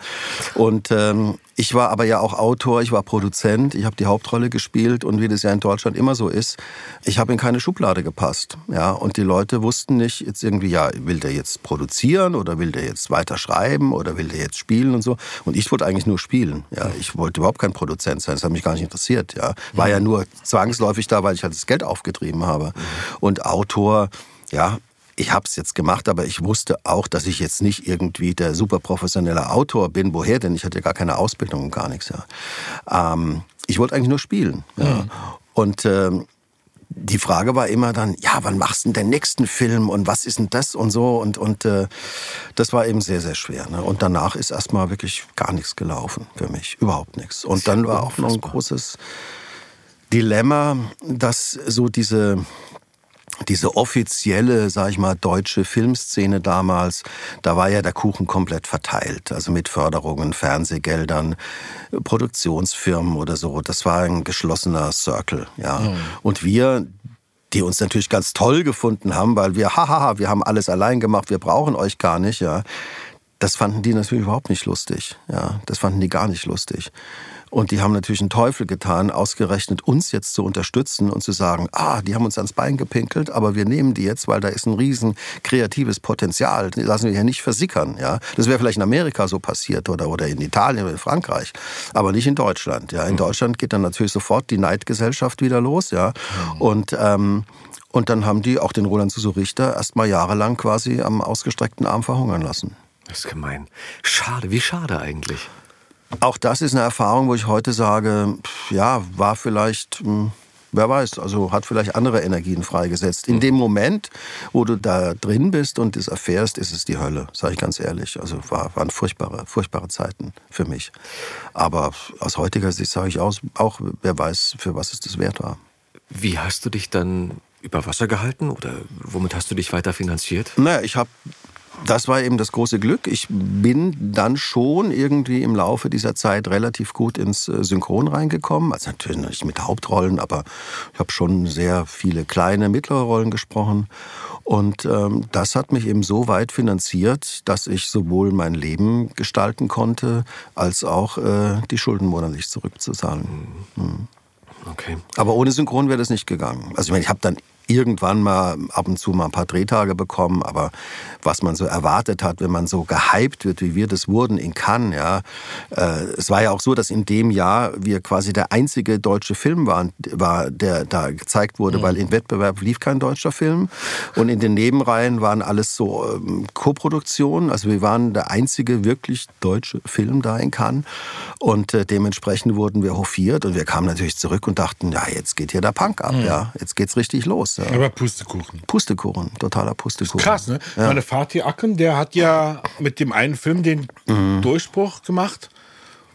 und ähm, ich war aber ja auch Autor, ich war Produzent, ich habe die Hauptrolle gespielt und wie das ja in Deutschland immer so ist, ich habe in keine Schublade gepasst. Ja, und die Leute wussten nicht jetzt irgendwie, ja, will der jetzt produzieren oder will der jetzt weiter schreiben oder will der jetzt spielen und so. Und ich wollte eigentlich nur spielen. Ja, ich wollte überhaupt kein Produzent sein, das hat mich gar nicht interessiert. Ja, war ja nur zwangsläufig da, weil ich halt das Geld aufgetrieben habe. Und Autor, ja, ich habe es jetzt gemacht, aber ich wusste auch, dass ich jetzt nicht irgendwie der super professionelle Autor bin. Woher denn? Ich hatte ja gar keine Ausbildung und gar nichts. Ja. Ähm, ich wollte eigentlich nur spielen. Ja. Und ähm, die Frage war immer dann, ja, wann machst du denn den nächsten Film und was ist denn das und so und und äh, das war eben sehr sehr schwer. Ne? Und danach ist erstmal wirklich gar nichts gelaufen für mich, überhaupt nichts. Und dann war auch noch ein großes Dilemma, dass so diese diese offizielle, sag ich mal, deutsche Filmszene damals, da war ja der Kuchen komplett verteilt. Also mit Förderungen, Fernsehgeldern, Produktionsfirmen oder so. Das war ein geschlossener Circle, ja. Und wir, die uns natürlich ganz toll gefunden haben, weil wir, hahaha, wir haben alles allein gemacht, wir brauchen euch gar nicht, ja. Das fanden die natürlich überhaupt nicht lustig, ja. Das fanden die gar nicht lustig. Und die haben natürlich einen Teufel getan, ausgerechnet uns jetzt zu unterstützen und zu sagen, ah, die haben uns ans Bein gepinkelt, aber wir nehmen die jetzt, weil da ist ein riesen kreatives Potenzial. Die lassen wir hier nicht versickern. Ja? Das wäre vielleicht in Amerika so passiert oder, oder in Italien oder in Frankreich, aber nicht in Deutschland. Ja? In Deutschland geht dann natürlich sofort die Neidgesellschaft wieder los. Ja? Und, ähm, und dann haben die auch den Roland Suso Richter erst mal jahrelang quasi am ausgestreckten Arm verhungern lassen. Das ist gemein. Schade, wie schade eigentlich. Auch das ist eine Erfahrung, wo ich heute sage, ja, war vielleicht, hm, wer weiß, also hat vielleicht andere Energien freigesetzt. In dem Moment, wo du da drin bist und das erfährst, ist es die Hölle, sage ich ganz ehrlich. Also war, waren furchtbare, furchtbare Zeiten für mich. Aber aus heutiger Sicht sage ich aus, auch, wer weiß, für was es das wert war. Wie hast du dich dann über Wasser gehalten oder womit hast du dich weiter finanziert? Naja, ich habe, das war eben das große Glück. Ich bin dann schon irgendwie im Laufe dieser Zeit relativ gut ins äh, Synchron reingekommen. Also natürlich nicht mit Hauptrollen, aber ich habe schon sehr viele kleine, mittlere Rollen gesprochen. Und ähm, das hat mich eben so weit finanziert, dass ich sowohl mein Leben gestalten konnte, als auch äh, die Schulden monatlich zurückzuzahlen. Okay. Aber ohne Synchron wäre das nicht gegangen. Also ich, meine, ich habe dann irgendwann mal ab und zu mal ein paar Drehtage bekommen, aber was man so erwartet hat, wenn man so gehypt wird, wie wir das wurden in Cannes, ja, äh, es war ja auch so, dass in dem Jahr wir quasi der einzige deutsche Film waren, war, der da gezeigt wurde, mhm. weil im Wettbewerb lief kein deutscher Film und in den Nebenreihen waren alles so ähm, Koproduktionen, also wir waren der einzige wirklich deutsche Film da in Cannes und äh, dementsprechend wurden wir hofiert und wir kamen natürlich zurück und dachten, ja, jetzt geht hier der Punk ab, mhm. ja, jetzt geht's richtig los. Ja. Aber Pustekuchen. Pustekuchen, totaler Pustekuchen. Krass, ne? Ja. Meine Fatih Acken, der hat ja mit dem einen Film den mhm. Durchbruch gemacht.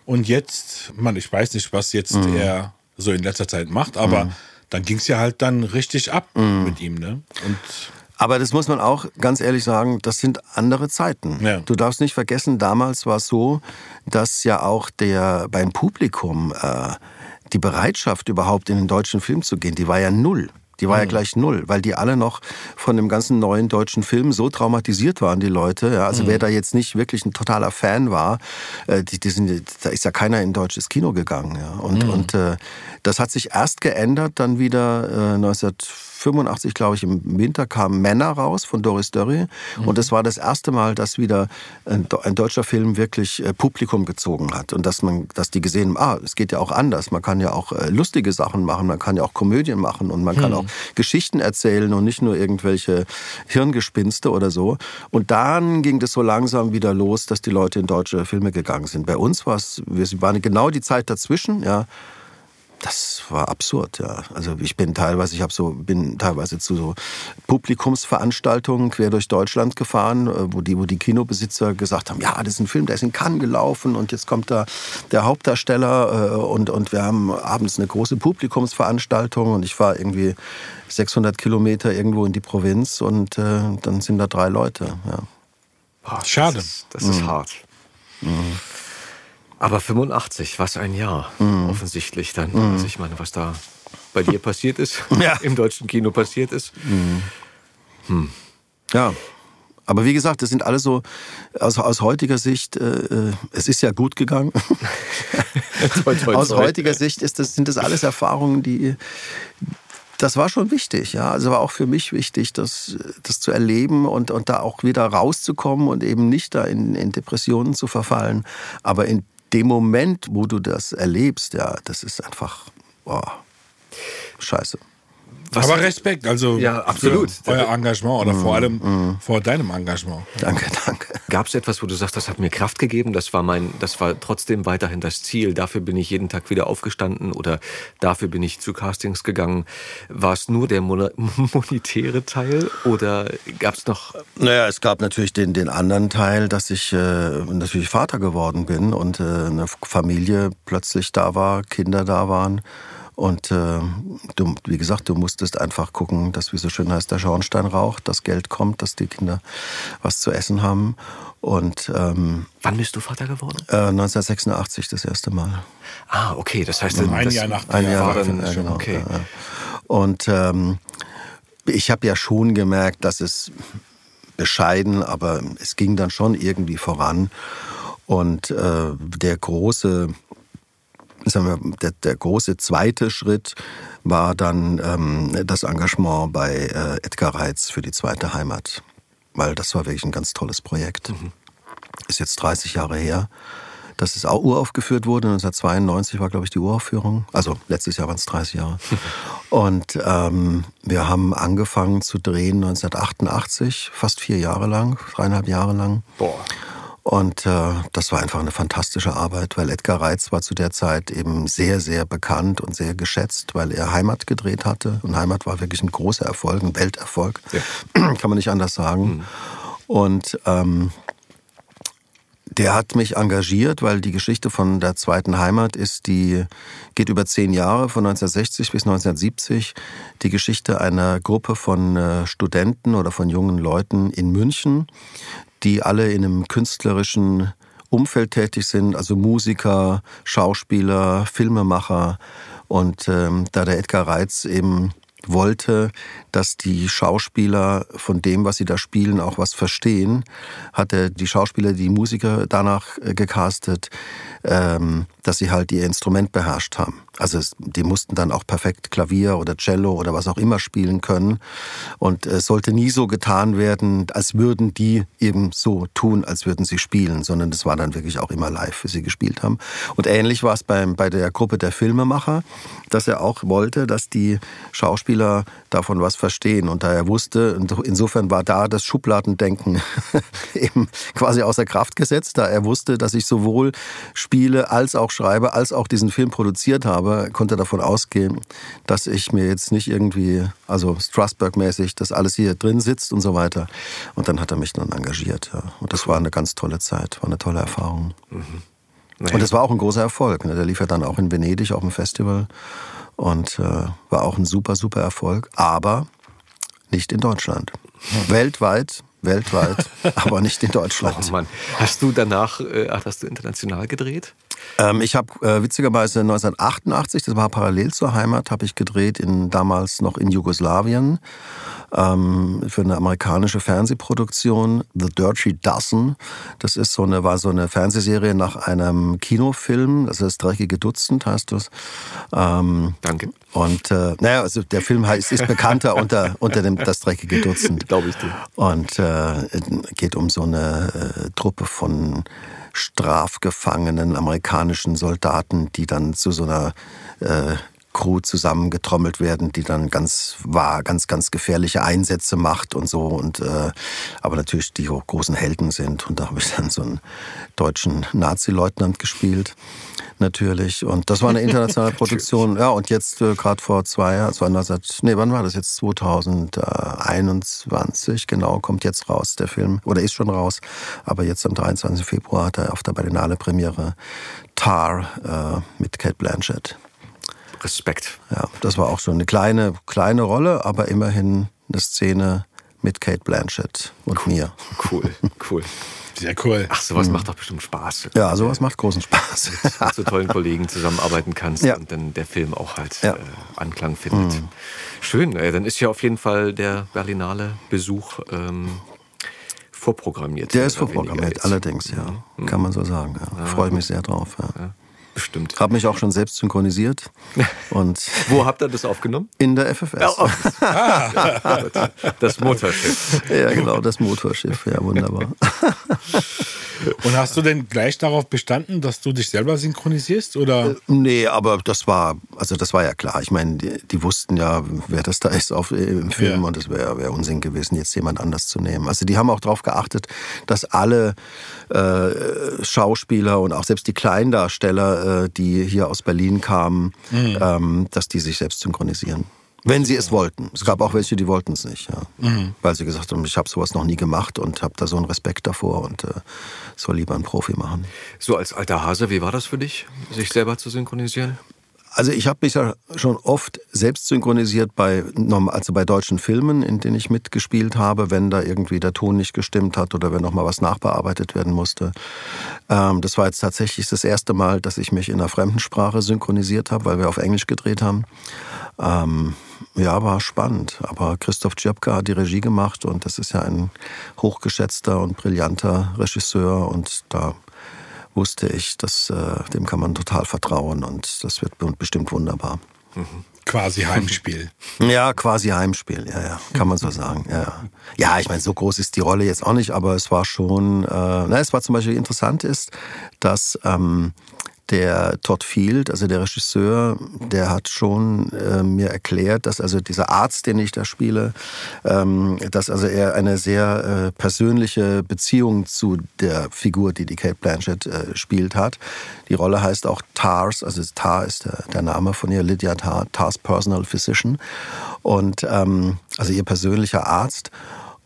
Und jetzt, man, ich weiß nicht, was jetzt mhm. er so in letzter Zeit macht, aber mhm. dann ging es ja halt dann richtig ab mhm. mit ihm, ne? Und aber das muss man auch ganz ehrlich sagen, das sind andere Zeiten. Ja. Du darfst nicht vergessen, damals war es so, dass ja auch der beim Publikum äh, die Bereitschaft überhaupt in den deutschen Film zu gehen, die war ja null. Die war mhm. ja gleich null, weil die alle noch von dem ganzen neuen deutschen Film so traumatisiert waren, die Leute. Ja, also mhm. wer da jetzt nicht wirklich ein totaler Fan war, äh, die, die sind, da ist ja keiner in deutsches Kino gegangen. Ja. Und, mhm. und äh, das hat sich erst geändert, dann wieder äh, 19 85, glaube ich, im Winter kam Männer raus von Doris Dörry. Mhm. Und das war das erste Mal, dass wieder ein, ein, deutscher Film wirklich äh, Publikum gezogen hat. Und dass man, dass die gesehen haben, ah, es geht ja auch anders. Man kann ja auch äh, lustige Sachen machen, man kann ja auch Komödien machen und man kann mhm. auch Geschichten erzählen und nicht nur irgendwelche Hirngespinste oder so. Und dann ging das so langsam wieder los, dass die Leute in deutsche Filme gegangen sind. Bei uns war es, wir waren genau die Zeit dazwischen, ja das war absurd, ja. Also ich bin teilweise, ich habe so, bin teilweise zu so Publikumsveranstaltungen quer durch Deutschland gefahren, äh, wo die, wo die Kinobesitzer gesagt haben, ja, das ist ein Film, der ist in Cannes gelaufen und jetzt kommt da der Hauptdarsteller äh, und, und wir haben abends eine große Publikumsveranstaltung und ich war irgendwie 600 Kilometer irgendwo in die Provinz und äh, dann sind da drei Leute, ja. Boah, Schade. Das ist, das ist mhm. hart. Mhm. Aber 85, was ein Jahr, mhm. offensichtlich dann. Mhm. Also ich meine, was da bei dir passiert ist, ja. im deutschen Kino passiert ist. Mhm. Hm. Ja. Aber wie gesagt, das sind alle so, aus, aus heutiger Sicht, äh, äh es ist ja gut gegangen. toi, toi, aus heutiger Sicht ist das, sind das alles Erfahrungen, die, das war schon wichtig, ja. Also war auch für mich wichtig, das, das zu erleben und, und da auch wieder rauszukommen und eben nicht da in, in Depressionen zu verfallen. Aber in dem Moment, wo du das erlebst, ja, das ist einfach, boah, scheiße. Was Aber Respekt, also ja, absolut. euer Engagement oder mm, vor allem mm. vor deinem Engagement. Danke, danke. Gab es etwas, wo du sagst, das hat mir Kraft gegeben, das war mein, das war trotzdem weiterhin das Ziel, dafür bin ich jeden Tag wieder aufgestanden oder dafür bin ich zu Castings gegangen. War es nur der monetäre Teil oder gab es noch? Naja, es gab natürlich den, den anderen Teil, dass ich äh, natürlich Vater geworden bin und äh, eine Familie plötzlich da war, Kinder da waren. Und äh, du, wie gesagt, du musstest einfach gucken, dass, wie so schön heißt, der Schornstein raucht, dass Geld kommt, dass die Kinder was zu essen haben. Und ähm, wann bist du Vater geworden? Äh, 1986 das erste Mal. Ah, okay, das heißt, ein Jahr nach ein Jahr nach, ja, genau, okay. Ja. Und ähm, ich habe ja schon gemerkt, dass es bescheiden, aber es ging dann schon irgendwie voran. Und äh, der große sagen wir, der, der große zweite Schritt war dann ähm, das Engagement bei äh, Edgar Reitz für die zweite Heimat. Weil das war wirklich ein ganz tolles Projekt. Mhm. Ist jetzt 30 Jahre her. dass es auch uraufgeführt wurde. 1992 war, glaube ich, die Uraufführung. Also letztes Jahr waren es 30 Jahre. Und ähm, wir haben angefangen zu drehen 1988, fast vier Jahre lang, dreieinhalb Jahre lang. Boah. Und äh, das war einfach eine fantastische Arbeit, weil Edgar Reitz war zu der Zeit eben sehr, sehr bekannt und sehr geschätzt, weil er Heimat gedreht hatte. Und Heimat war wirklich ein großer Erfolg, ein Welterfolg. Ja. Kann man nicht anders sagen. Mhm. Und ähm, der hat mich engagiert, weil die Geschichte von der zweiten Heimat ist, die geht über zehn Jahre, von 1960 bis 1970. Die Geschichte einer Gruppe von äh, Studenten oder von jungen Leuten in München, die alle in einem künstlerischen Umfeld tätig sind, also Musiker, Schauspieler, Filmemacher. Und ähm, da der Edgar Reitz eben wollte, dass die Schauspieler von dem, was sie da spielen, auch was verstehen, hat er die Schauspieler, die Musiker danach äh, gecastet, ähm, dass sie halt ihr Instrument beherrscht haben. Also es, die mussten dann auch perfekt Klavier oder Cello oder was auch immer spielen können. Und es sollte nie so getan werden, als würden die eben so tun, als würden sie spielen, sondern es war dann wirklich auch immer live, wie sie gespielt haben. Und ähnlich war es beim, bei der Gruppe der Filmemacher, dass er auch wollte, dass die Schauspieler davon was verstehen. Und da er wusste, insofern war da das Schubladendenken eben quasi außer Kraft gesetzt, da er wusste, dass ich sowohl spiele als auch schreibe, als auch diesen Film produziert habe aber konnte davon ausgehen, dass ich mir jetzt nicht irgendwie, also Strasbourg-mäßig, dass alles hier drin sitzt und so weiter. Und dann hat er mich dann engagiert. Ja. Und das war eine ganz tolle Zeit, war eine tolle Erfahrung. Mhm. Naja. Und es war auch ein großer Erfolg. Ne? Der lief ja dann auch in Venedig auf dem Festival und äh, war auch ein super, super Erfolg. Aber nicht in Deutschland. Mhm. Weltweit weltweit, aber nicht in Deutschland. Oh Mann. Hast du danach, äh, hast du international gedreht? Ähm, ich habe äh, witzigerweise 1988, das war parallel zur Heimat, habe ich gedreht in damals noch in Jugoslawien ähm, für eine amerikanische Fernsehproduktion, The Dirty Dozen. Das ist so eine, war so eine Fernsehserie nach einem Kinofilm, das ist das dreckige Dutzend, heißt das. Ähm, Danke. Und äh, naja, also der Film heißt, ist bekannter unter, unter dem Das dreckige Dutzend. Glaube ich dir. Und äh, geht um so eine äh, Truppe von strafgefangenen amerikanischen Soldaten, die dann zu so einer äh, Crew zusammengetrommelt werden, die dann ganz wahr, ganz, ganz gefährliche Einsätze macht und so und äh, aber natürlich die großen Helden sind. Und da habe ich dann so einen deutschen Nazi-Leutnant gespielt, natürlich. Und das war eine internationale Produktion. ja, und jetzt äh, gerade vor zwei Jahren, 2000, nee, wann war das jetzt? 2021, genau, kommt jetzt raus, der Film. Oder ist schon raus. Aber jetzt am 23. Februar hat er auf der Berlinale Premiere Tar äh, mit Kate Blanchett. Respekt. Ja, das war auch so eine kleine, kleine Rolle, aber immerhin eine Szene mit Kate Blanchett und cool. mir. Cool, cool. Sehr cool. Ach, sowas mhm. macht doch bestimmt Spaß. Ja, sowas macht großen Spaß. Mit so tollen Kollegen zusammenarbeiten kannst ja. und dann der Film auch halt ja. äh, Anklang findet. Mhm. Schön, äh, dann ist ja auf jeden Fall der Berlinale Besuch ähm, vorprogrammiert. Der ist vorprogrammiert, allerdings, ja. Mhm. Kann man so sagen. Ja. Freue ich mich sehr drauf. Ja. Bestimmt. Habe mich auch schon selbst synchronisiert. Und Wo habt ihr das aufgenommen? In der FFS. Oh. ah, das Motorschiff. Ja, genau, das Motorschiff. Ja, wunderbar. Und hast du denn gleich darauf bestanden, dass du dich selber synchronisierst? Oder? Äh, nee, aber das war, also das war ja klar. Ich meine, die, die wussten ja, wer das da ist auf, im Film ja. und es wäre wär Unsinn gewesen, jetzt jemand anders zu nehmen. Also die haben auch darauf geachtet, dass alle äh, Schauspieler und auch selbst die Kleindarsteller, äh, die hier aus Berlin kamen, mhm. ähm, dass die sich selbst synchronisieren. Wenn sie es wollten. Es gab auch welche, die wollten es nicht, ja. Mhm. Weil sie gesagt haben, ich habe sowas noch nie gemacht und habe da so einen Respekt davor und äh, soll lieber einen Profi machen. So als alter Hase, wie war das für dich, sich selber zu synchronisieren? Also ich habe mich ja schon oft selbst synchronisiert bei, also bei deutschen Filmen, in denen ich mitgespielt habe, wenn da irgendwie der Ton nicht gestimmt hat oder wenn nochmal was nachbearbeitet werden musste. Ähm, das war jetzt tatsächlich das erste Mal, dass ich mich in einer fremden Sprache synchronisiert habe, weil wir auf Englisch gedreht haben. Ähm, ja, war spannend. Aber Christoph Tschirpka hat die Regie gemacht und das ist ja ein hochgeschätzter und brillanter Regisseur und da wusste ich, dass äh, dem kann man total vertrauen und das wird bestimmt wunderbar. Mhm. Quasi Heimspiel. Ja, quasi Heimspiel, ja, ja, kann man so sagen. Ja, ja ich meine, so groß ist die Rolle jetzt auch nicht, aber es war schon, äh, na, es war zum Beispiel interessant ist, dass ähm, der Todd Field, also der Regisseur, der hat schon äh, mir erklärt, dass also dieser Arzt, den ich da spiele, ähm, dass also er eine sehr äh, persönliche Beziehung zu der Figur, die die Kate Blanchett äh, spielt, hat. Die Rolle heißt auch Tars, also Tar ist der, der Name von ihr, Lydia Tar, Tars Personal Physician und ähm, also ihr persönlicher Arzt.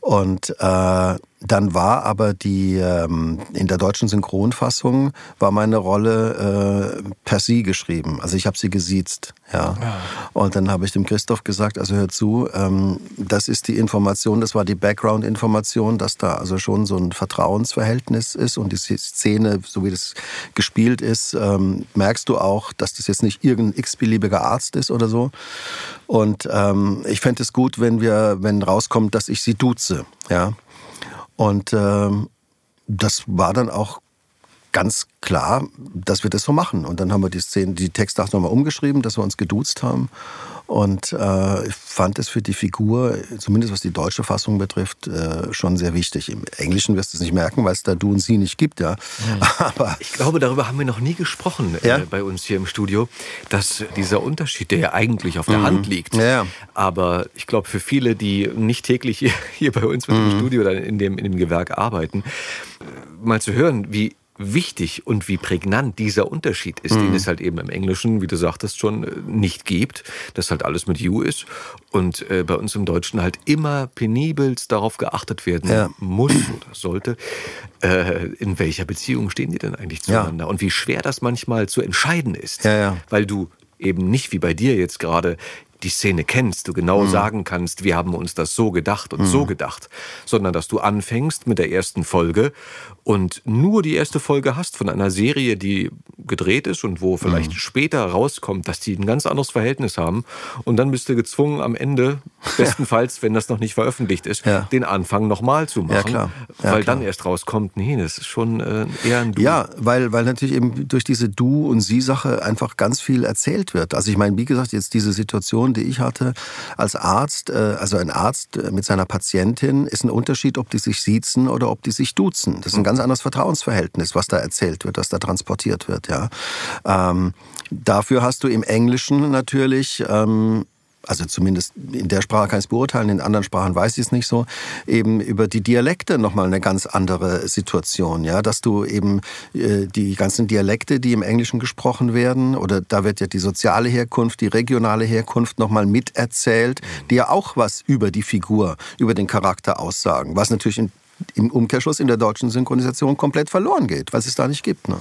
Und äh, dann war aber die, ähm, in der deutschen Synchronfassung war meine Rolle äh, per Sie geschrieben. Also ich habe sie gesiezt. Ja. ja. Und dann habe ich dem Christoph gesagt, also hör zu, ähm, das ist die Information, das war die Background-Information, dass da also schon so ein Vertrauensverhältnis ist und die Szene, so wie das gespielt ist, ähm, merkst du auch, dass das jetzt nicht irgendein x-beliebiger Arzt ist oder so. Und ähm, ich fände es gut, wenn wir, wenn rauskommt, dass ich sie duze. Ja. Und ähm, das war dann auch ganz klar, dass wir das so machen. Und dann haben wir die Szene, die Texte auch nochmal umgeschrieben, dass wir uns geduzt haben. Und äh, ich fand es für die Figur, zumindest was die deutsche Fassung betrifft, äh, schon sehr wichtig. Im Englischen wirst du es nicht merken, weil es da du und sie nicht gibt, ja. Mhm. Aber ich glaube, darüber haben wir noch nie gesprochen äh, ja? bei uns hier im Studio, dass dieser Unterschied, der ja eigentlich auf der mhm. Hand liegt, ja. aber ich glaube für viele, die nicht täglich hier, hier bei uns mit mhm. im Studio oder in dem, in dem Gewerk arbeiten, mal zu hören, wie wichtig und wie prägnant dieser Unterschied ist, mhm. den es halt eben im Englischen, wie du sagtest, schon äh, nicht gibt, dass halt alles mit you ist und äh, bei uns im Deutschen halt immer penibelst darauf geachtet werden ja. muss oder sollte, äh, in welcher Beziehung stehen die denn eigentlich zueinander ja. und wie schwer das manchmal zu entscheiden ist, ja, weil du eben nicht wie bei dir jetzt gerade die Szene kennst, du genau mhm. sagen kannst, wir haben uns das so gedacht und mhm. so gedacht, sondern dass du anfängst mit der ersten Folge und nur die erste Folge hast von einer Serie, die gedreht ist und wo vielleicht mhm. später rauskommt, dass die ein ganz anderes Verhältnis haben und dann bist du gezwungen am Ende, bestenfalls, wenn das noch nicht veröffentlicht ist, ja. den Anfang nochmal zu machen, ja, ja, weil klar. dann erst rauskommt, nee, das ist schon äh, eher ein Du. Ja, weil, weil natürlich eben durch diese Du- und Sie-Sache einfach ganz viel erzählt wird. Also ich meine, wie gesagt, jetzt diese Situation, die ich hatte als Arzt, äh, also ein Arzt mit seiner Patientin, ist ein Unterschied, ob die sich siezen oder ob die sich duzen. Das ist ein ganz ganz anderes Vertrauensverhältnis, was da erzählt wird, was da transportiert wird. Ja. Ähm, dafür hast du im Englischen natürlich ähm, also zumindest in der Sprache kann ich es beurteilen, in anderen Sprachen weiß ich es nicht so, eben über die Dialekte nochmal eine ganz andere Situation, ja, dass du eben äh, die ganzen Dialekte, die im Englischen gesprochen werden, oder da wird ja die soziale Herkunft, die regionale Herkunft nochmal miterzählt, die ja auch was über die Figur, über den Charakter aussagen, was natürlich in im Umkehrschluss in der deutschen Synchronisation komplett verloren geht, weil es da nicht gibt. Ne?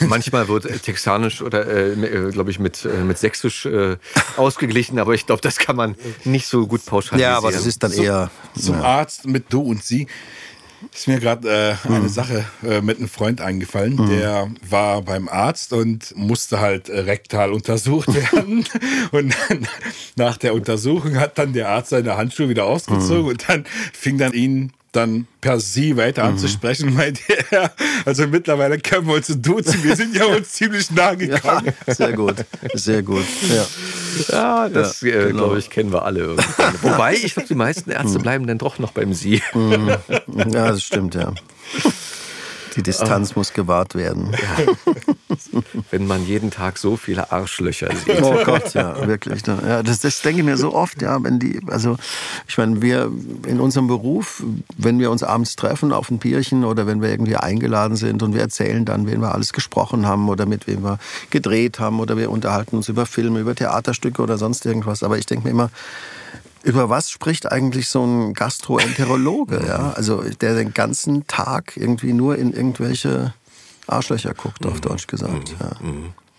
Manchmal wird Texanisch oder, äh, äh glaube ich, mit, äh, mit Sächsisch äh, ausgeglichen, aber ich glaube, das kann man nicht so gut pauschalisieren. Ja, aber das ist dann so, eher... Zum ja. Arzt mit Du und Sie ist mir gerade äh, eine mhm. Sache äh, mit einem Freund eingefallen. Mhm. Der war beim Arzt und musste halt äh, rektal untersucht werden. und dann, nach der Untersuchung hat dann der Arzt seine Handschuhe wieder ausgezogen mhm. und dann fing dann ihn dann per Sie weiter mhm. anzusprechen, meinte er, also mittlerweile können wir uns duzen, wir sind ja uns ziemlich nah gekommen. Ja, sehr gut, sehr gut. Ja, ja das ja, äh, genau. glaube ich kennen wir alle irgendwann. Wobei, ich glaube, die meisten Ärzte mhm. bleiben dann doch noch beim Sie. Mhm. Ja, das stimmt, ja. Die Distanz muss gewahrt werden. Ja. Wenn man jeden Tag so viele Arschlöcher sieht. Oh Gott, ja, wirklich. Ja, das, das denke ich mir so oft, ja, wenn die, also ich meine, wir in unserem Beruf, wenn wir uns abends treffen auf ein Bierchen oder wenn wir irgendwie eingeladen sind und wir erzählen dann, wen wir alles gesprochen haben oder mit wem wir gedreht haben oder wir unterhalten uns über Filme, über Theaterstücke oder sonst irgendwas. Aber ich denke mir immer, über was spricht eigentlich so ein Gastroenterologe, ja? Also der den ganzen Tag irgendwie nur in irgendwelche Arschlöcher guckt, auf Deutsch gesagt. Ja.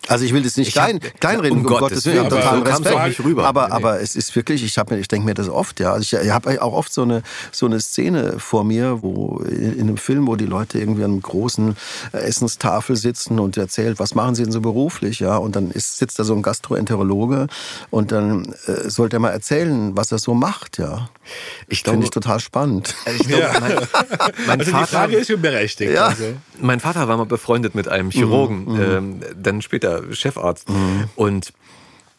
Also ich will das nicht klein, kleinreden, um, um Gottes Willen, total Respekt. Rüber. Aber, nee. aber es ist wirklich, ich, ich denke mir das oft, ja. Also ich, ich habe auch oft so eine, so eine Szene vor mir, wo in einem Film, wo die Leute irgendwie an einer großen äh, Essenstafel sitzen und erzählt, was machen sie denn so beruflich, ja. Und dann ist, sitzt da so ein Gastroenterologe und dann äh, sollte er mal erzählen, was er so macht, ja. Ich Finde ich total spannend. Also, ich glaube, ja. mein, mein also Vater, die Frage ist schon berechtigt. Ja. Also. Mein Vater war mal befreundet mit einem Chirurgen, mhm. ähm, dann später Chefarzt. Mhm. Und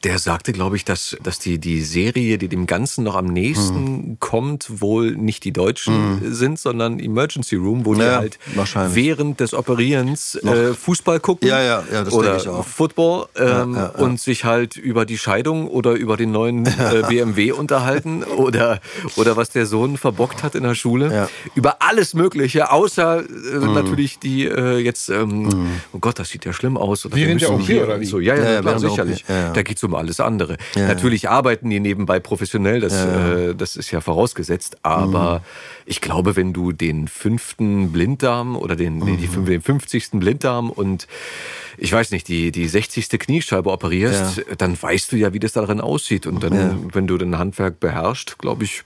der sagte, glaube ich, dass, dass die, die Serie, die dem Ganzen noch am nächsten mhm. kommt, wohl nicht die Deutschen mhm. sind, sondern Emergency Room, wo ja, die halt während des Operierens äh, Fußball gucken ja, ja, ja, das oder ich auch. Football ähm, ja, und sich halt über die Scheidung oder über den neuen äh, BMW unterhalten oder, oder was der Sohn verbockt hat in der Schule. Über alles Mögliche, außer äh, mhm. natürlich die äh, jetzt, ähm, mhm. oh Gott, das sieht ja schlimm aus. Oder während der OP oder wie? So, ja, ja, klar, sicherlich. Da geht's um um alles andere. Ja, Natürlich arbeiten die nebenbei professionell, das, ja. äh, das ist ja vorausgesetzt, aber mhm. ich glaube, wenn du den fünften Blinddarm oder den, mhm. nee, die, den 50. Blinddarm und ich weiß nicht, die, die 60. Kniescheibe operierst, ja. dann weißt du ja, wie das darin aussieht. Und dann, wenn du dein Handwerk beherrschst, glaube ich,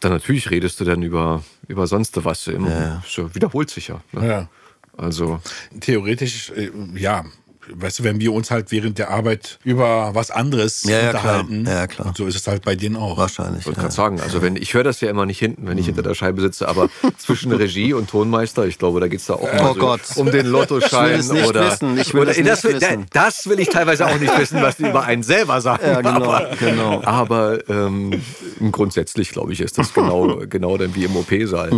dann natürlich redest du dann über, über sonst was. Immer, wiederholt sich ja. Ne? ja. Also theoretisch, äh, ja, weißt du, wenn wir uns halt während der Arbeit über was anderes Ja, ja, klar. unterhalten. Ja, ja, klar. Und so ist es halt bei denen auch. Wahrscheinlich. Ich wollte Ja. gerade sagen, also wenn ich höre das ja immer nicht hinten, wenn ich hinter der Scheibe sitze, aber zwischen Regie und Tonmeister, ich glaube, da geht es da auch mal Oh so Gott. um den Lottoschein Ich will es nicht oder wissen. Ich will oder es nicht das, will, wissen. das will ich teilweise auch nicht wissen, was die über einen selber sagen. Ja, genau, aber, genau. Aber ähm, grundsätzlich glaube ich, ist das genau genau dann wie im OP-Saal.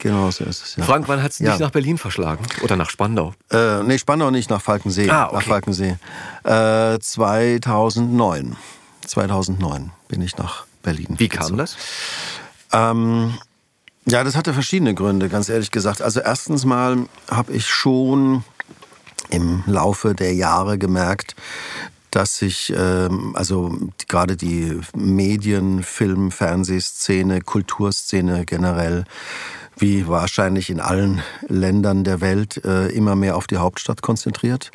Genau so ist es. Ja. Frank, wann hat es dich Ja. nach Berlin verschlagen oder nach Spandau? Äh, nee, Spandau nicht, nach Falkensee. Ah, okay. Nach Falkensee. Äh, 2009. 2009 bin ich nach Berlin. Wie kam das? Ähm, ja, das hatte verschiedene Gründe, ganz ehrlich gesagt. Also erstens mal habe ich schon im Laufe der Jahre gemerkt, dass sich ähm, also gerade die Medien, Film, Fernsehszene, Kulturszene generell wie wahrscheinlich in allen Ländern der Welt äh, immer mehr auf die Hauptstadt konzentriert.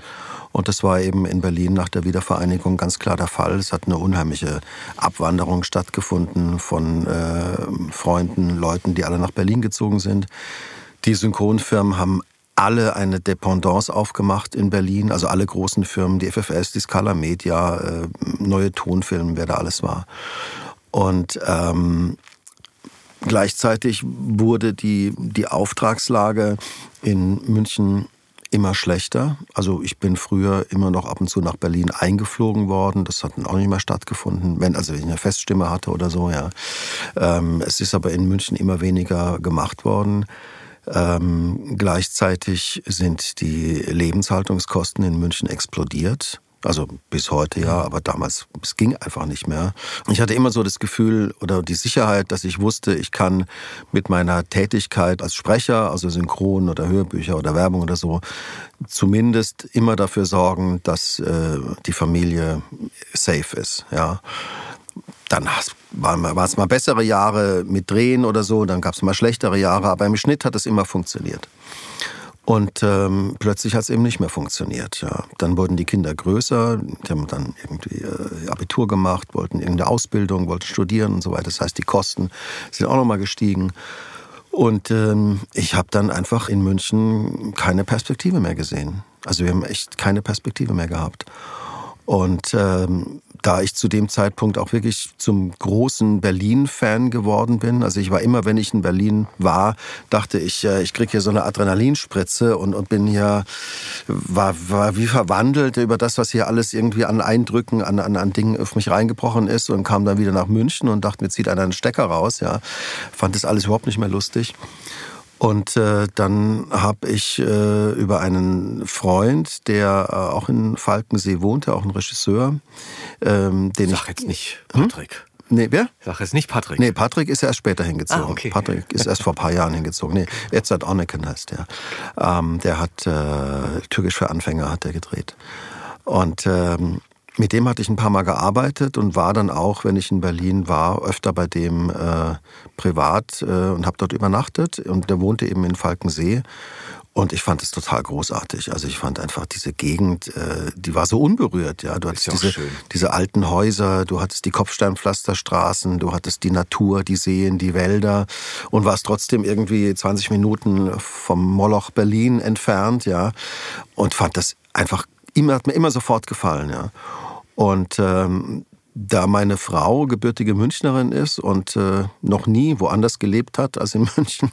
Und das war eben in Berlin nach der Wiedervereinigung ganz klar der Fall. Es hat eine unheimliche Abwanderung stattgefunden von äh, Freunden, Leuten, die alle nach Berlin gezogen sind. Die Synchronfirmen haben alle eine Dependance aufgemacht in Berlin, also alle großen Firmen, die FFS, die Scala Media, äh, neue Tonfilme, wer da alles war. Und ähm, Gleichzeitig wurde die, die Auftragslage in München immer schlechter. Also ich bin früher immer noch ab und zu nach Berlin eingeflogen worden. Das hat dann auch nicht mehr stattgefunden, wenn also ich eine Feststimme hatte oder so. Ja, ähm, es ist aber in München immer weniger gemacht worden. Ähm, gleichzeitig sind die Lebenshaltungskosten in München explodiert. Also bis heute ja, aber damals, es ging einfach nicht mehr. Ich hatte immer so das Gefühl oder die Sicherheit, dass ich wusste, ich kann mit meiner Tätigkeit als Sprecher, also Synchron oder Hörbücher oder Werbung oder so, zumindest immer dafür sorgen, dass äh, die Familie safe ist. Ja. Dann waren es mal bessere Jahre mit Drehen oder so, dann gab es mal schlechtere Jahre, aber im Schnitt hat es immer funktioniert. Und ähm, plötzlich hat es eben nicht mehr funktioniert. Ja. Dann wurden die Kinder größer, die haben dann irgendwie äh, Abitur gemacht, wollten irgendeine Ausbildung, wollten studieren und so weiter. Das heißt, die Kosten sind auch nochmal gestiegen. Und ähm, ich habe dann einfach in München keine Perspektive mehr gesehen. Also wir haben echt keine Perspektive mehr gehabt. Und ähm, da ich zu dem Zeitpunkt auch wirklich zum großen Berlin-Fan geworden bin, also ich war immer, wenn ich in Berlin war, dachte ich, äh, ich kriege hier so eine Adrenalinspritze und, und bin hier, war, war wie verwandelt über das, was hier alles irgendwie an Eindrücken, an, an, an Dingen auf mich reingebrochen ist und kam dann wieder nach München und dachte, mir zieht einer einen Stecker raus, ja. Fand das alles überhaupt nicht mehr lustig. Und äh, dann habe ich äh, über einen Freund, der äh, auch in Falkensee wohnte, auch ein Regisseur, ähm, den Sag ich... jetzt nicht Patrick. Nee, wer? Sag jetzt nicht Patrick. Nee, Patrick ist erst später hingezogen. Ah, okay. Patrick ist erst vor ein paar Jahren hingezogen. Nee, Edzard Onneken heißt der. Ähm, der hat äh, Türkisch für Anfänger hat er gedreht. Und ähm, mit dem hatte ich ein paar Mal gearbeitet und war dann auch, wenn ich in Berlin war, öfter bei dem äh, privat äh, und habe dort übernachtet. Und der wohnte eben in Falkensee. Und ich fand es total großartig. Also ich fand einfach diese Gegend, äh, die war so unberührt. Ja, du hattest diese, diese alten Häuser, du hattest die Kopfsteinpflasterstraßen, du hattest die Natur, die Seen, die Wälder und warst trotzdem irgendwie 20 Minuten vom Moloch Berlin entfernt, ja. Und fand das einfach immer, hat mir immer sofort gefallen, ja. Und ähm, da meine Frau gebürtige Münchnerin ist und äh, noch nie woanders gelebt hat als in München,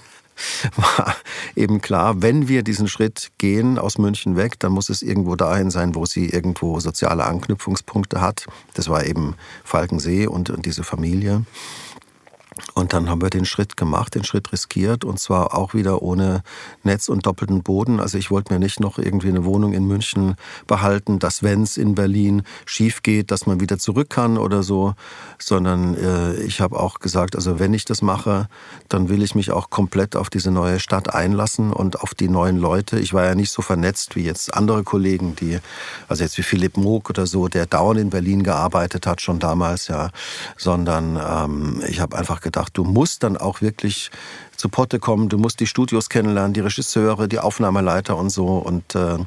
war eben klar, wenn wir diesen Schritt gehen aus München weg, dann muss es irgendwo dahin sein, wo sie irgendwo soziale Anknüpfungspunkte hat. Das war eben Falkensee und, und diese Familie. Und dann haben wir den Schritt gemacht, den Schritt riskiert und zwar auch wieder ohne Netz und doppelten Boden. Also ich wollte mir nicht noch irgendwie eine Wohnung in München behalten, dass wenn es in Berlin schief geht, dass man wieder zurück kann oder so, sondern äh, ich habe auch gesagt, also wenn ich das mache, dann will ich mich auch komplett auf diese neue Stadt einlassen und auf die neuen Leute. Ich war ja nicht so vernetzt wie jetzt andere Kollegen, die, also jetzt wie Philipp Moog oder so, der dauernd in Berlin gearbeitet hat, schon damals, ja, sondern ähm, ich habe einfach gedacht, du musst dann auch wirklich zu Potte kommen, du musst die Studios kennenlernen, die Regisseure, die Aufnahmeleiter und so und äh,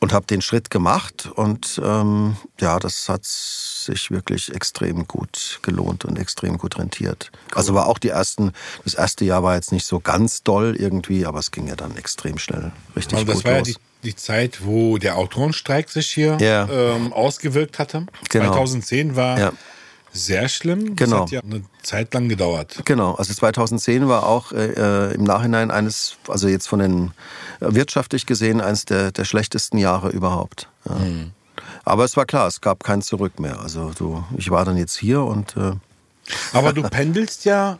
und habe den Schritt gemacht und ähm, ja, das hat sich wirklich extrem gut gelohnt und extrem gut rentiert. Cool. Also war auch die ersten, das erste Jahr war jetzt nicht so ganz doll irgendwie, aber es ging ja dann extrem schnell, richtig aber gut das war los. Ja die, die Zeit, wo der Autorenstreik sich hier Ja. ähm, ausgewirkt hatte. Genau. 2010 war Ja. Sehr schlimm. Genau. Das hat ja eine Zeit lang gedauert. Genau, also 2010 war auch äh, im Nachhinein eines, also jetzt von den äh, wirtschaftlich gesehen, eines der, der schlechtesten Jahre überhaupt. Ja. Aber es war klar, es gab kein Zurück mehr. Also du, ich war dann jetzt hier und äh, Aber du pendelst ja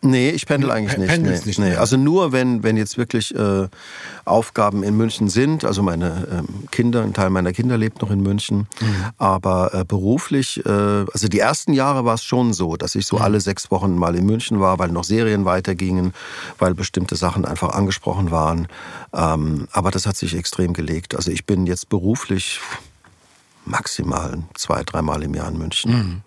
Nee, ich pendel eigentlich nicht. pendelst nee, nicht nee. Also nur, wenn, wenn jetzt wirklich äh, Aufgaben in München sind. Also meine ähm, Kinder, ein Teil meiner Kinder lebt noch in München. Mhm. Aber äh, beruflich, äh, also die ersten Jahre war es schon so, dass ich so Mhm. alle sechs Wochen mal in München war, weil noch Serien weitergingen, weil bestimmte Sachen einfach angesprochen waren. Ähm, aber das hat sich extrem gelegt. Also ich bin jetzt beruflich maximal zwei, dreimal im Jahr in München. Mhm.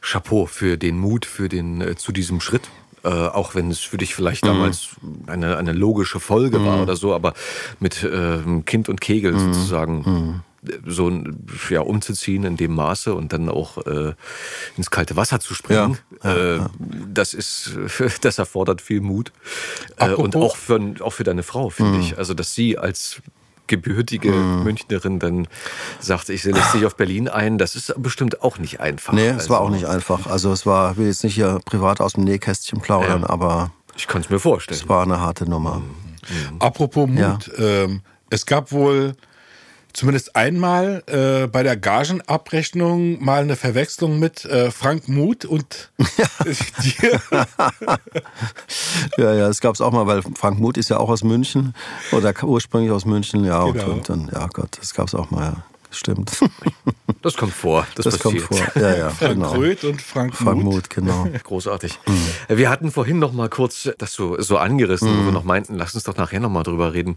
Chapeau für den Mut für den, äh, zu diesem Schritt. Äh, auch wenn es für dich vielleicht damals eine, eine logische Folge war oder so, aber mit ähm, Kind und Kegel sozusagen äh, so ja, umzuziehen in dem Maße und dann auch äh, ins kalte Wasser zu springen, äh, das ist, das erfordert viel Mut. Äh, und Apropos- auch für, auch für deine Frau, finde ich. Also, dass sie als gebürtige Münchnerin dann sagt, ich lässt sich auf Berlin ein, das ist bestimmt auch nicht einfach. Nee, es war Also, auch nicht einfach. Also es war, ich will jetzt nicht hier privat aus dem Nähkästchen plaudern, Ja. aber Ich kann es mir vorstellen. es war eine harte Nummer. Apropos Mut, Ja. ähm, es gab wohl zumindest einmal äh, bei der Gagenabrechnung mal eine Verwechslung mit äh, Frank Muth und dir. Ja, ja, es gab es auch mal, weil Frank Muth ist ja auch aus München oder ursprünglich aus München, ja, und, Genau. und dann, ja Gott, das gab es auch mal, ja. Stimmt. Das kommt vor. Das, Das kommt passiert. vor. Ja, ja, Frank genau. Röth und Frank, Frank Muth. Genau. Großartig. Wir hatten vorhin noch mal kurz das so, so angerissen, wo wir noch meinten, lass uns doch nachher noch mal drüber reden.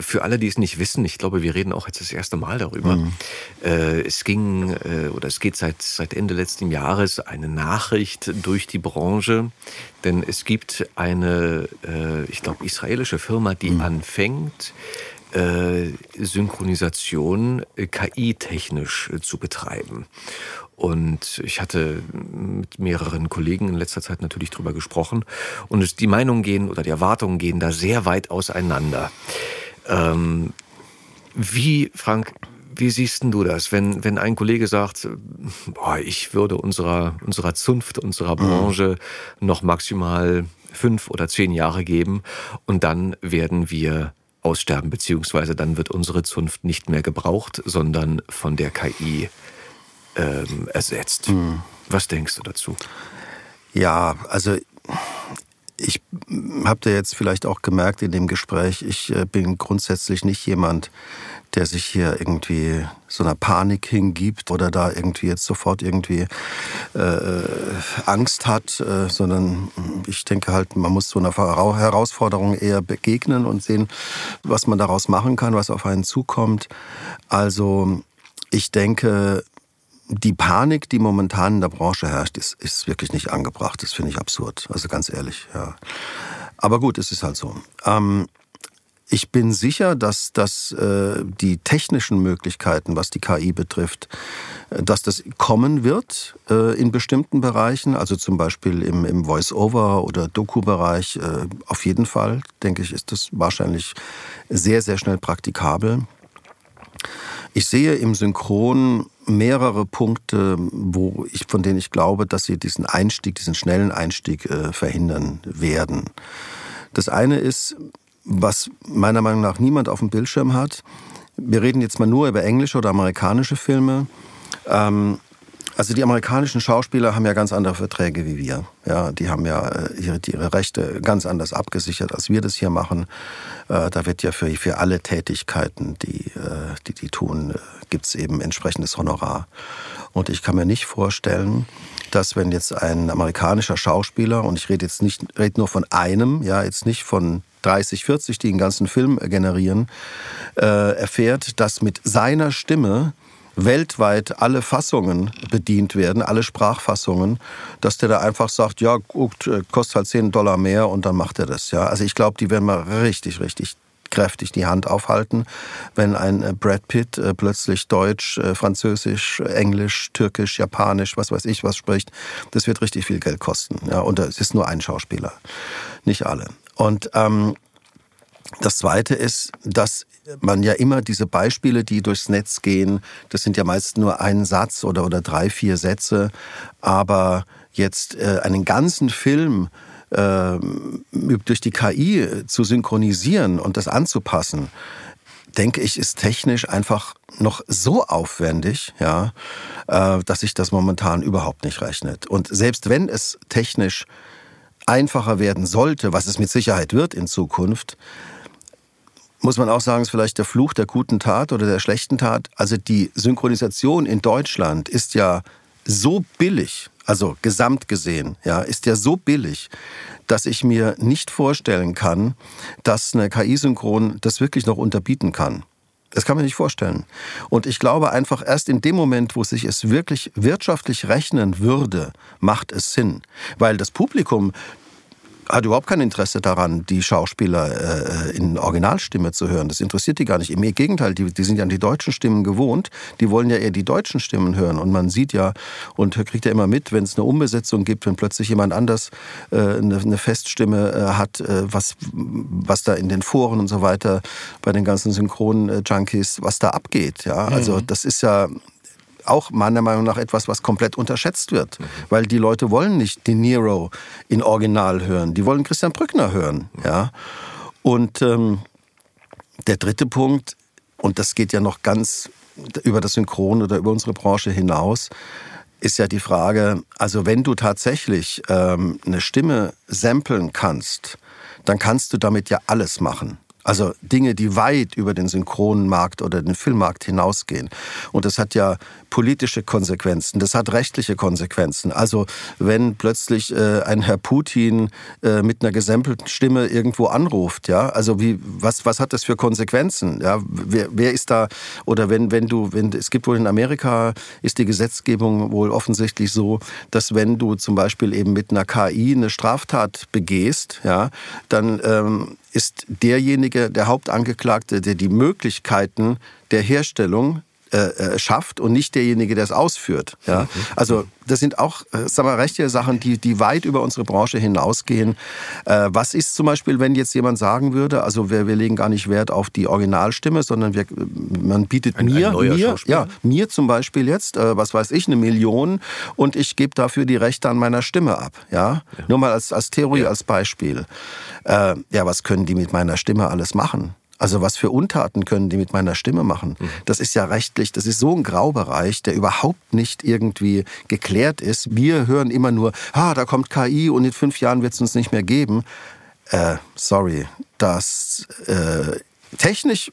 Für alle, die es nicht wissen, ich glaube, wir reden auch jetzt das erste Mal darüber. Äh, es ging äh, oder es geht seit, seit Ende letzten Jahres eine Nachricht durch die Branche, denn es gibt eine, äh, ich glaube, israelische Firma, die anfängt, äh, Synchronisation äh, KI-technisch äh, zu betreiben. Und ich hatte mit mehreren Kollegen in letzter Zeit natürlich drüber gesprochen. Und die Meinungen gehen oder die Erwartungen gehen da sehr weit auseinander. Ähm, wie, Frank, wie siehst denn du das, wenn, wenn ein Kollege sagt, boah, ich würde unserer, unserer Zunft, unserer Branche noch maximal fünf oder zehn Jahre geben und dann werden wir aussterben, beziehungsweise dann wird unsere Zunft nicht mehr gebraucht, sondern von der KI ähm, ersetzt. Was denkst du dazu? Ja, also ich habt ihr jetzt vielleicht auch gemerkt in dem Gespräch, ich äh, bin grundsätzlich nicht jemand, der sich hier irgendwie so einer Panik hingibt oder da irgendwie jetzt sofort irgendwie äh, Angst hat, äh, sondern ich denke halt, man muss so einer Herausforderung eher begegnen und sehen, was man daraus machen kann, was auf einen zukommt. Also ich denke, die Panik, die momentan in der Branche herrscht, ist, ist wirklich nicht angebracht. Das finde ich absurd. Also ganz ehrlich, ja. Aber gut, es ist halt so. Ähm, ich bin sicher, dass, dass äh, die technischen Möglichkeiten, was die KI betrifft, äh, dass das kommen wird äh, in bestimmten Bereichen, also zum Beispiel im, im Voice-Over- oder Doku-Bereich. Äh, auf jeden Fall, denke ich, ist das wahrscheinlich sehr, sehr schnell praktikabel. Ich sehe im Synchron mehrere Punkte, wo ich, von denen ich glaube, dass sie diesen Einstieg, diesen schnellen Einstieg äh, verhindern werden. Das eine ist, was meiner Meinung nach niemand auf dem Bildschirm hat. Wir reden jetzt mal nur über englische oder amerikanische Filme. Ähm, also die amerikanischen Schauspieler haben ja ganz andere Verträge wie wir. Ja, die haben ja äh, ihre, ihre Rechte ganz anders abgesichert, als wir das hier machen. Äh, da wird ja für, für alle Tätigkeiten, die äh, die, die tun, äh, gibt es eben entsprechendes Honorar. Und ich kann mir nicht vorstellen, dass wenn jetzt ein amerikanischer Schauspieler, und ich rede jetzt nicht, rede nur von einem, ja, jetzt nicht von 30, 40, die einen ganzen Film generieren, äh, erfährt, dass mit seiner Stimme weltweit alle Fassungen bedient werden, alle Sprachfassungen, dass der da einfach sagt, ja, gut, äh, kostet halt 10 Dollar mehr und dann macht er das. Ja, also ich glaube, die werden mal richtig, richtig kräftig die Hand aufhalten, wenn ein äh, Brad Pitt äh, plötzlich Deutsch, äh, Französisch, Englisch, Türkisch, Japanisch, was weiß ich was spricht. Das wird richtig viel Geld kosten. Ja, und es ist nur ein Schauspieler, nicht alle. Und ähm, das Zweite ist, dass man ja immer diese Beispiele, die durchs Netz gehen, das sind ja meist nur ein Satz oder, oder drei, vier Sätze, aber jetzt äh, einen ganzen Film äh, durch die KI zu synchronisieren und das anzupassen, denke ich, ist technisch einfach noch so aufwendig, ja, äh, dass sich das momentan überhaupt nicht rechnet. Und selbst wenn es technisch einfacher werden sollte, was es mit Sicherheit wird in Zukunft, muss man auch sagen, ist vielleicht der Fluch der guten Tat oder der schlechten Tat. Also die Synchronisation in Deutschland ist ja so billig, also gesamt gesehen, ja, ist ja so billig, dass ich mir nicht vorstellen kann, dass eine KI-Synchron das wirklich noch unterbieten kann. Das kann man nicht vorstellen. Und ich glaube einfach, erst in dem Moment, wo sich es wirklich wirtschaftlich rechnen würde, macht es Sinn. Weil das Publikum, hat überhaupt kein Interesse daran, die Schauspieler äh, in Originalstimme zu hören. Das interessiert die gar nicht. Im Gegenteil, die, die sind ja an die deutschen Stimmen gewohnt. Die wollen ja eher die deutschen Stimmen hören. Und man sieht ja und kriegt ja immer mit, wenn es eine Umbesetzung gibt, wenn plötzlich jemand anders äh, eine, eine, Feststimme äh, hat, äh, was, was da in den Foren und so weiter bei den ganzen Synchron-Junkies, was da abgeht. Ja, also mhm. das ist ja auch meiner Meinung nach etwas, was komplett unterschätzt wird. Mhm. Weil die Leute wollen nicht De Niro in Original hören, die wollen Christian Brückner hören. Mhm. Ja? Und ähm, der dritte Punkt, und das geht ja noch ganz über das Synchron oder über unsere Branche hinaus, ist ja die Frage, also wenn du tatsächlich ähm, eine Stimme samplen kannst, dann kannst du damit ja alles machen. Also Dinge, die weit über den Synchronmarkt oder den Filmmarkt hinausgehen. Und das hat ja politische Konsequenzen, das hat rechtliche Konsequenzen. Also wenn plötzlich äh, ein Herr Putin äh, mit einer gesampelten Stimme irgendwo anruft, ja, also wie was was hat das für Konsequenzen? Ja, wer, wer ist da oder wenn wenn du wenn es gibt wohl in Amerika ist die Gesetzgebung wohl offensichtlich so, dass wenn du zum Beispiel eben mit einer KI eine Straftat begehst, ja, dann ähm, ist derjenige, der Hauptangeklagte, der die Möglichkeiten der Herstellung äh, äh, schafft und nicht derjenige, der es ausführt. Ja? Mhm. Also das sind auch, äh, sagen wir, rechtliche Sachen, die, die weit über unsere Branche hinausgehen. Äh, was ist zum Beispiel, wenn jetzt jemand sagen würde, also wir, wir legen gar nicht Wert auf die Originalstimme, sondern wir, man bietet ein, mir, ein mir, ja, mir zum Beispiel jetzt, äh, was weiß ich, eine Million und ich gebe dafür die Rechte an meiner Stimme ab. Ja, ja. nur mal als, als Theorie, ja. als Beispiel. Äh, ja, was können die mit meiner Stimme alles machen? Also was für Untaten können die mit meiner Stimme machen? Mhm. Das ist ja rechtlich, das ist so ein Graubereich, der überhaupt nicht irgendwie geklärt ist. Wir hören immer nur, ah, da kommt KI und in fünf Jahren wird es uns nicht mehr geben. Äh, sorry, das äh, technisch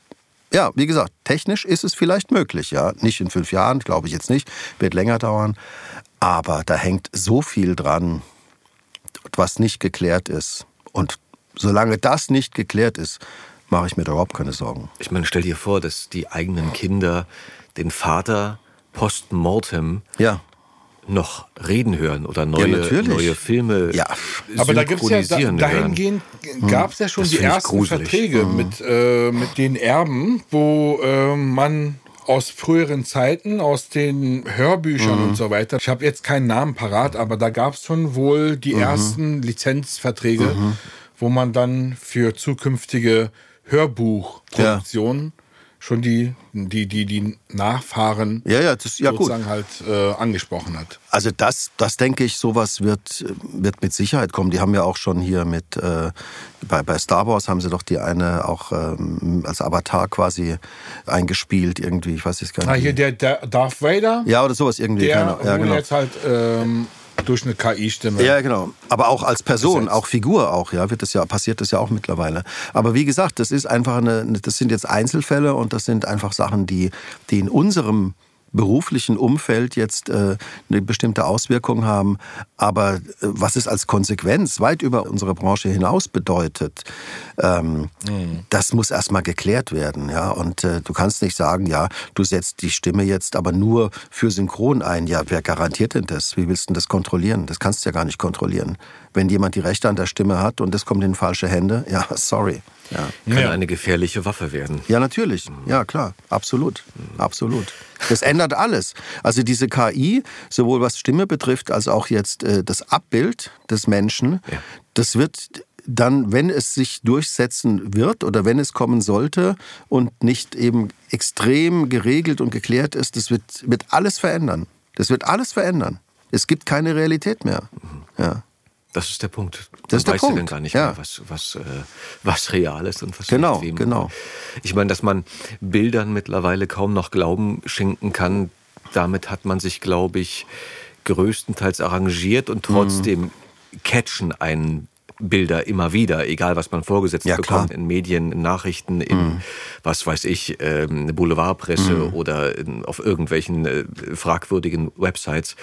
ja, wie gesagt, technisch ist es vielleicht möglich, ja. Nicht in fünf Jahren, glaube ich jetzt nicht, wird länger dauern. Aber da hängt so viel dran, was nicht geklärt ist. Und solange das nicht geklärt ist, mache ich mir da überhaupt keine Sorgen. Ich meine, stell dir vor, dass die eigenen Kinder den Vater postmortem ja. noch reden hören oder neue, ja, neue Filme ja. Aber da gibt es ja, da, dahingehend gab es ja schon das die ersten Verträge mhm. mit, äh, mit den Erben, wo äh, man aus früheren Zeiten, aus den Hörbüchern mhm. und so weiter. Ich habe jetzt keinen Namen parat, aber da gab es schon wohl die mhm. ersten Lizenzverträge, mhm. wo man dann für zukünftige Hörbuchproduktion ja. schon die, die, die, die Nachfahren ja, ja, das, ja, sozusagen gut. halt äh, angesprochen hat. Also das, das denke ich, sowas wird, wird mit Sicherheit kommen. Die haben ja auch schon hier mit, äh, bei, bei Star Wars haben sie doch die eine auch ähm, als Avatar quasi eingespielt irgendwie, ich weiß jetzt gar nicht. Ah, hier der, der Darth Vader? Ja, oder sowas irgendwie. Der keine, ja, genau. jetzt halt... Ähm, durch eine KI-Stimme. Ja, genau. Aber auch als Person, besetzt. auch Figur auch, ja, wird das ja, passiert das ja auch mittlerweile. Aber wie gesagt, das ist einfach eine, das sind jetzt Einzelfälle und das sind einfach Sachen, die, die in unserem beruflichen Umfeld jetzt äh, eine bestimmte Auswirkung haben. Aber äh, was es als Konsequenz weit über unsere Branche hinaus bedeutet, ähm, mhm. das muss erstmal geklärt werden. Ja? Und äh, du kannst nicht sagen, ja, du setzt die Stimme jetzt aber nur für Synchron ein. Ja, wer garantiert denn das? Wie willst du das kontrollieren? Das kannst du ja gar nicht kontrollieren. Wenn jemand die Rechte an der Stimme hat und das kommt in falsche Hände, ja, sorry. Ja. Kann ja. eine gefährliche Waffe werden. Ja, natürlich. Ja, klar. Absolut. Absolut. Das ändert alles. Also diese KI, sowohl was Stimme betrifft, als auch jetzt äh, das Abbild des Menschen, ja. das wird dann, wenn es sich durchsetzen wird oder wenn es kommen sollte und nicht eben extrem geregelt und geklärt ist, das wird, wird alles verändern. Das wird alles verändern. Es gibt keine Realität mehr. Mhm. Ja. Das ist der Punkt. Man das ist der weiß Punkt. dann gar nicht ja. mehr, was, was, äh, was real ist und was genau, nicht wem. Genau. Ich meine, dass man Bildern mittlerweile kaum noch Glauben schenken kann, damit hat man sich, glaube ich, größtenteils arrangiert und trotzdem mhm. catchen einen Bilder immer wieder, egal was man vorgesetzt ja, bekommt, klar. in Medien, in Nachrichten, in, mhm. was weiß ich, ähm, Boulevardpresse mhm. oder in, auf irgendwelchen äh, fragwürdigen Websites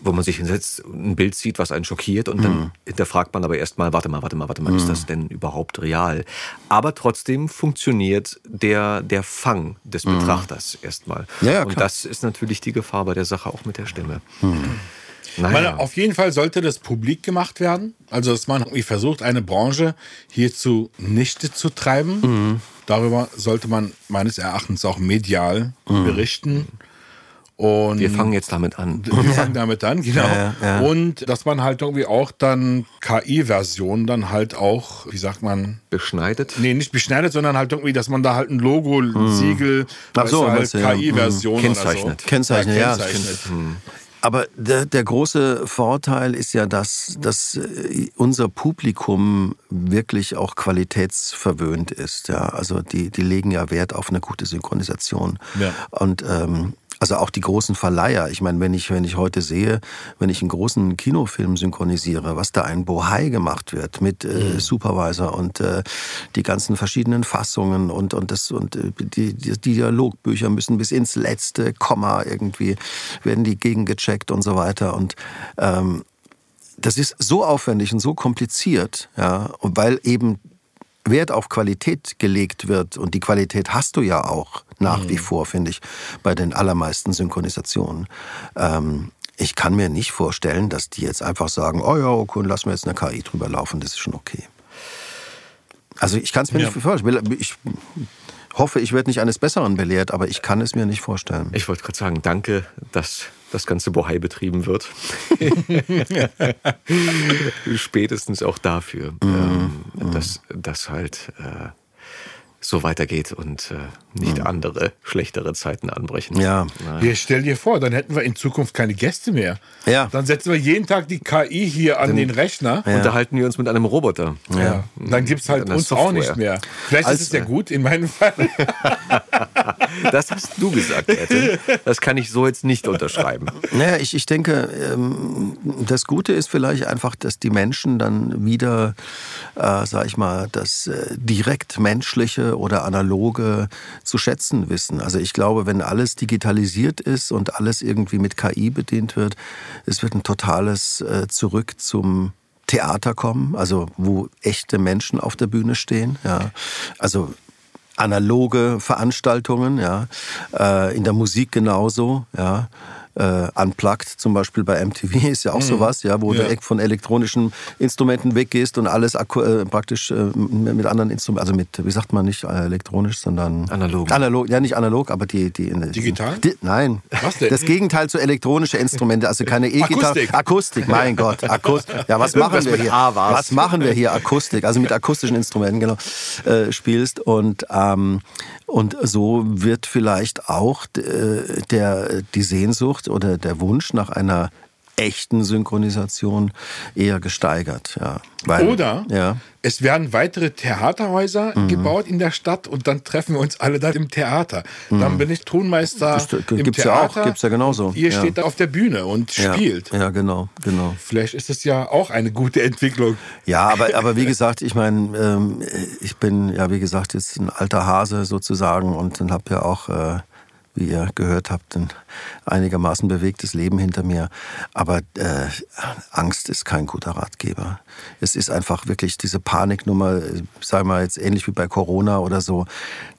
wo man sich hinsetzt, ein Bild sieht, was einen schockiert und dann mhm. hinterfragt man aber erstmal, warte mal, warte mal, warte mal, ist das mhm. denn überhaupt real? Aber trotzdem funktioniert der, der Fang des mhm. Betrachters erstmal. Ja, ja, und das ist natürlich die Gefahr bei der Sache auch mit der Stimme. Mhm. Naja. Meine, auf jeden Fall sollte das publik gemacht werden. Also, dass man irgendwie versucht, eine Branche hierzu nichte zu treiben. Mhm. Darüber sollte man meines Erachtens auch medial mhm. berichten. Und wir fangen jetzt damit an. Wir fangen damit an, genau. Ja, ja. Und dass man halt irgendwie auch dann KI-Versionen dann halt auch, wie sagt man? Beschneidet? Nee, nicht beschneidet, sondern halt irgendwie, dass man da halt ein Logo, hm. Siegel, so, halt KI-Version hm. kennzeichnet. So. Kennzeichnet, ja. Kennzeichnet. Hm. Aber der, der, große Vorteil ist ja, dass, dass äh, unser Publikum wirklich auch qualitätsverwöhnt ist. Ja? Also die, die legen ja Wert auf eine gute Synchronisation. Ja. Und ähm, also auch die großen Verleiher. Ich meine, wenn ich, wenn ich heute sehe, wenn ich einen großen Kinofilm synchronisiere, was da ein Bohai gemacht wird mit äh, mhm. Supervisor und äh, die ganzen verschiedenen Fassungen und, und, das, und äh, die, die Dialogbücher müssen bis ins letzte Komma irgendwie, werden die gegengecheckt und so weiter. Und ähm, das ist so aufwendig und so kompliziert, ja, weil eben Wert auf Qualität gelegt wird, und die Qualität hast du ja auch nach mhm. wie vor, finde ich, bei den allermeisten Synchronisationen. Ähm, ich kann mir nicht vorstellen, dass die jetzt einfach sagen, oh ja, okay, lassen wir jetzt eine KI drüber laufen, das ist schon okay. Also ich kann es mir ja. nicht vorstellen. Ich hoffe, ich werde nicht eines Besseren belehrt, aber ich kann es mir nicht vorstellen. Ich wollte gerade sagen, danke, dass das ganze Bohai betrieben wird. Spätestens auch dafür, mhm. ähm, dass das halt äh, so weitergeht und äh, nicht mhm. andere, schlechtere Zeiten anbrechen. Ja. ja. Stell dir vor, dann hätten wir in Zukunft keine Gäste mehr. Ja. Dann setzen wir jeden Tag die KI hier an dann den Rechner. Ja. Unterhalten wir uns mit einem Roboter. Ja. ja. Dann gibt es halt uns Software. auch nicht mehr. Vielleicht Als, ist es ja gut in meinem Fall. das hast du gesagt, Ette. Das kann ich so jetzt nicht unterschreiben. Naja, ich, ich denke, ähm, das Gute ist vielleicht einfach, dass die Menschen dann wieder, äh, sag ich mal, das äh, direkt menschliche oder analoge zu schätzen wissen. Also ich glaube, wenn alles digitalisiert ist und alles irgendwie mit KI bedient wird, es wird ein totales äh, Zurück zum Theater kommen, also wo echte Menschen auf der Bühne stehen. Ja. Also analoge Veranstaltungen, ja, äh, in der Musik genauso, ja äh, Unplugged zum Beispiel bei MTV ist ja auch mhm. sowas, ja, wo ja. du von elektronischen Instrumenten weggehst und alles äh, praktisch äh, mit anderen Instrumenten, also mit, wie sagt man nicht äh, elektronisch, sondern analog. Analog, ja nicht analog, aber die, die digital. Die, nein, was denn? Das Gegenteil zu elektronische Instrumente, also keine E-Gitarre, Akustik. Akustik, mein Gott, Akustik. Ja, was machen wir hier? Was machen wir hier? Akustik, also mit akustischen Instrumenten genau äh, spielst und ähm, und so wird vielleicht auch äh, der, die Sehnsucht oder der Wunsch nach einer echten Synchronisation eher gesteigert. Ja. Weil, Oder ja. es werden weitere Theaterhäuser mhm. gebaut in der Stadt und dann treffen wir uns alle da im Theater. Mhm. Dann bin ich Tonmeister das, im gibt's Theater. Ja auch, gibt's ja genauso. Ihr ja. steht da auf der Bühne und spielt. Ja, genau, genau. Vielleicht ist es ja auch eine gute Entwicklung. Ja, aber, aber wie gesagt, ich meine, ähm, ich bin ja wie gesagt jetzt ein alter Hase sozusagen und habe ja auch äh, wie ihr gehört habt, ein einigermaßen bewegtes Leben hinter mir. Aber äh, Angst ist kein guter Ratgeber. Es ist einfach wirklich diese Paniknummer, sagen wir jetzt ähnlich wie bei Corona oder so,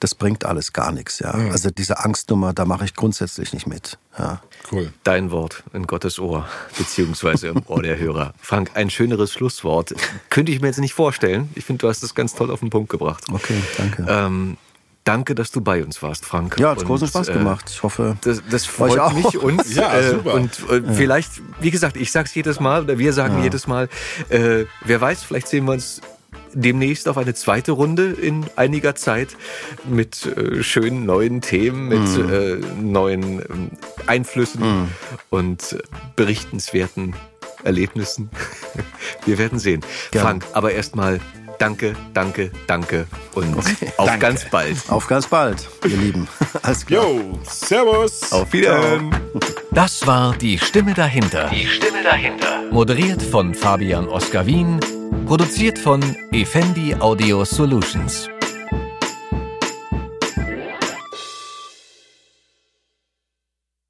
das bringt alles gar nichts. Ja? Mhm. Also diese Angstnummer, da mache ich grundsätzlich nicht mit. Ja. Cool. Dein Wort in Gottes Ohr, beziehungsweise im Ohr der Hörer. Frank, ein schöneres Schlusswort könnte ich mir jetzt nicht vorstellen. Ich finde, du hast es ganz toll auf den Punkt gebracht. Okay, danke. Ähm, Danke, dass du bei uns warst, Frank. Ja, hat großen Spaß äh, gemacht. Ich hoffe, das, das freut mich uns. ja, äh, super. Und äh, ja. vielleicht, wie gesagt, ich sag's jedes Mal oder wir sagen ja. jedes Mal, äh, wer weiß, vielleicht sehen wir uns demnächst auf eine zweite Runde in einiger Zeit mit äh, schönen neuen Themen, mit mm. äh, neuen äh, Einflüssen mm. und berichtenswerten Erlebnissen. Wir werden sehen. Gerne. Frank, aber erstmal danke, danke, danke und okay, auf danke. ganz bald. Auf ganz bald, ihr Lieben. Alles klar. Jo, servus. Auf Wiedersehen. Das war die Stimme dahinter. Die Stimme dahinter. Moderiert von Fabian Oskar Wien. Produziert von Effendi Audio Solutions.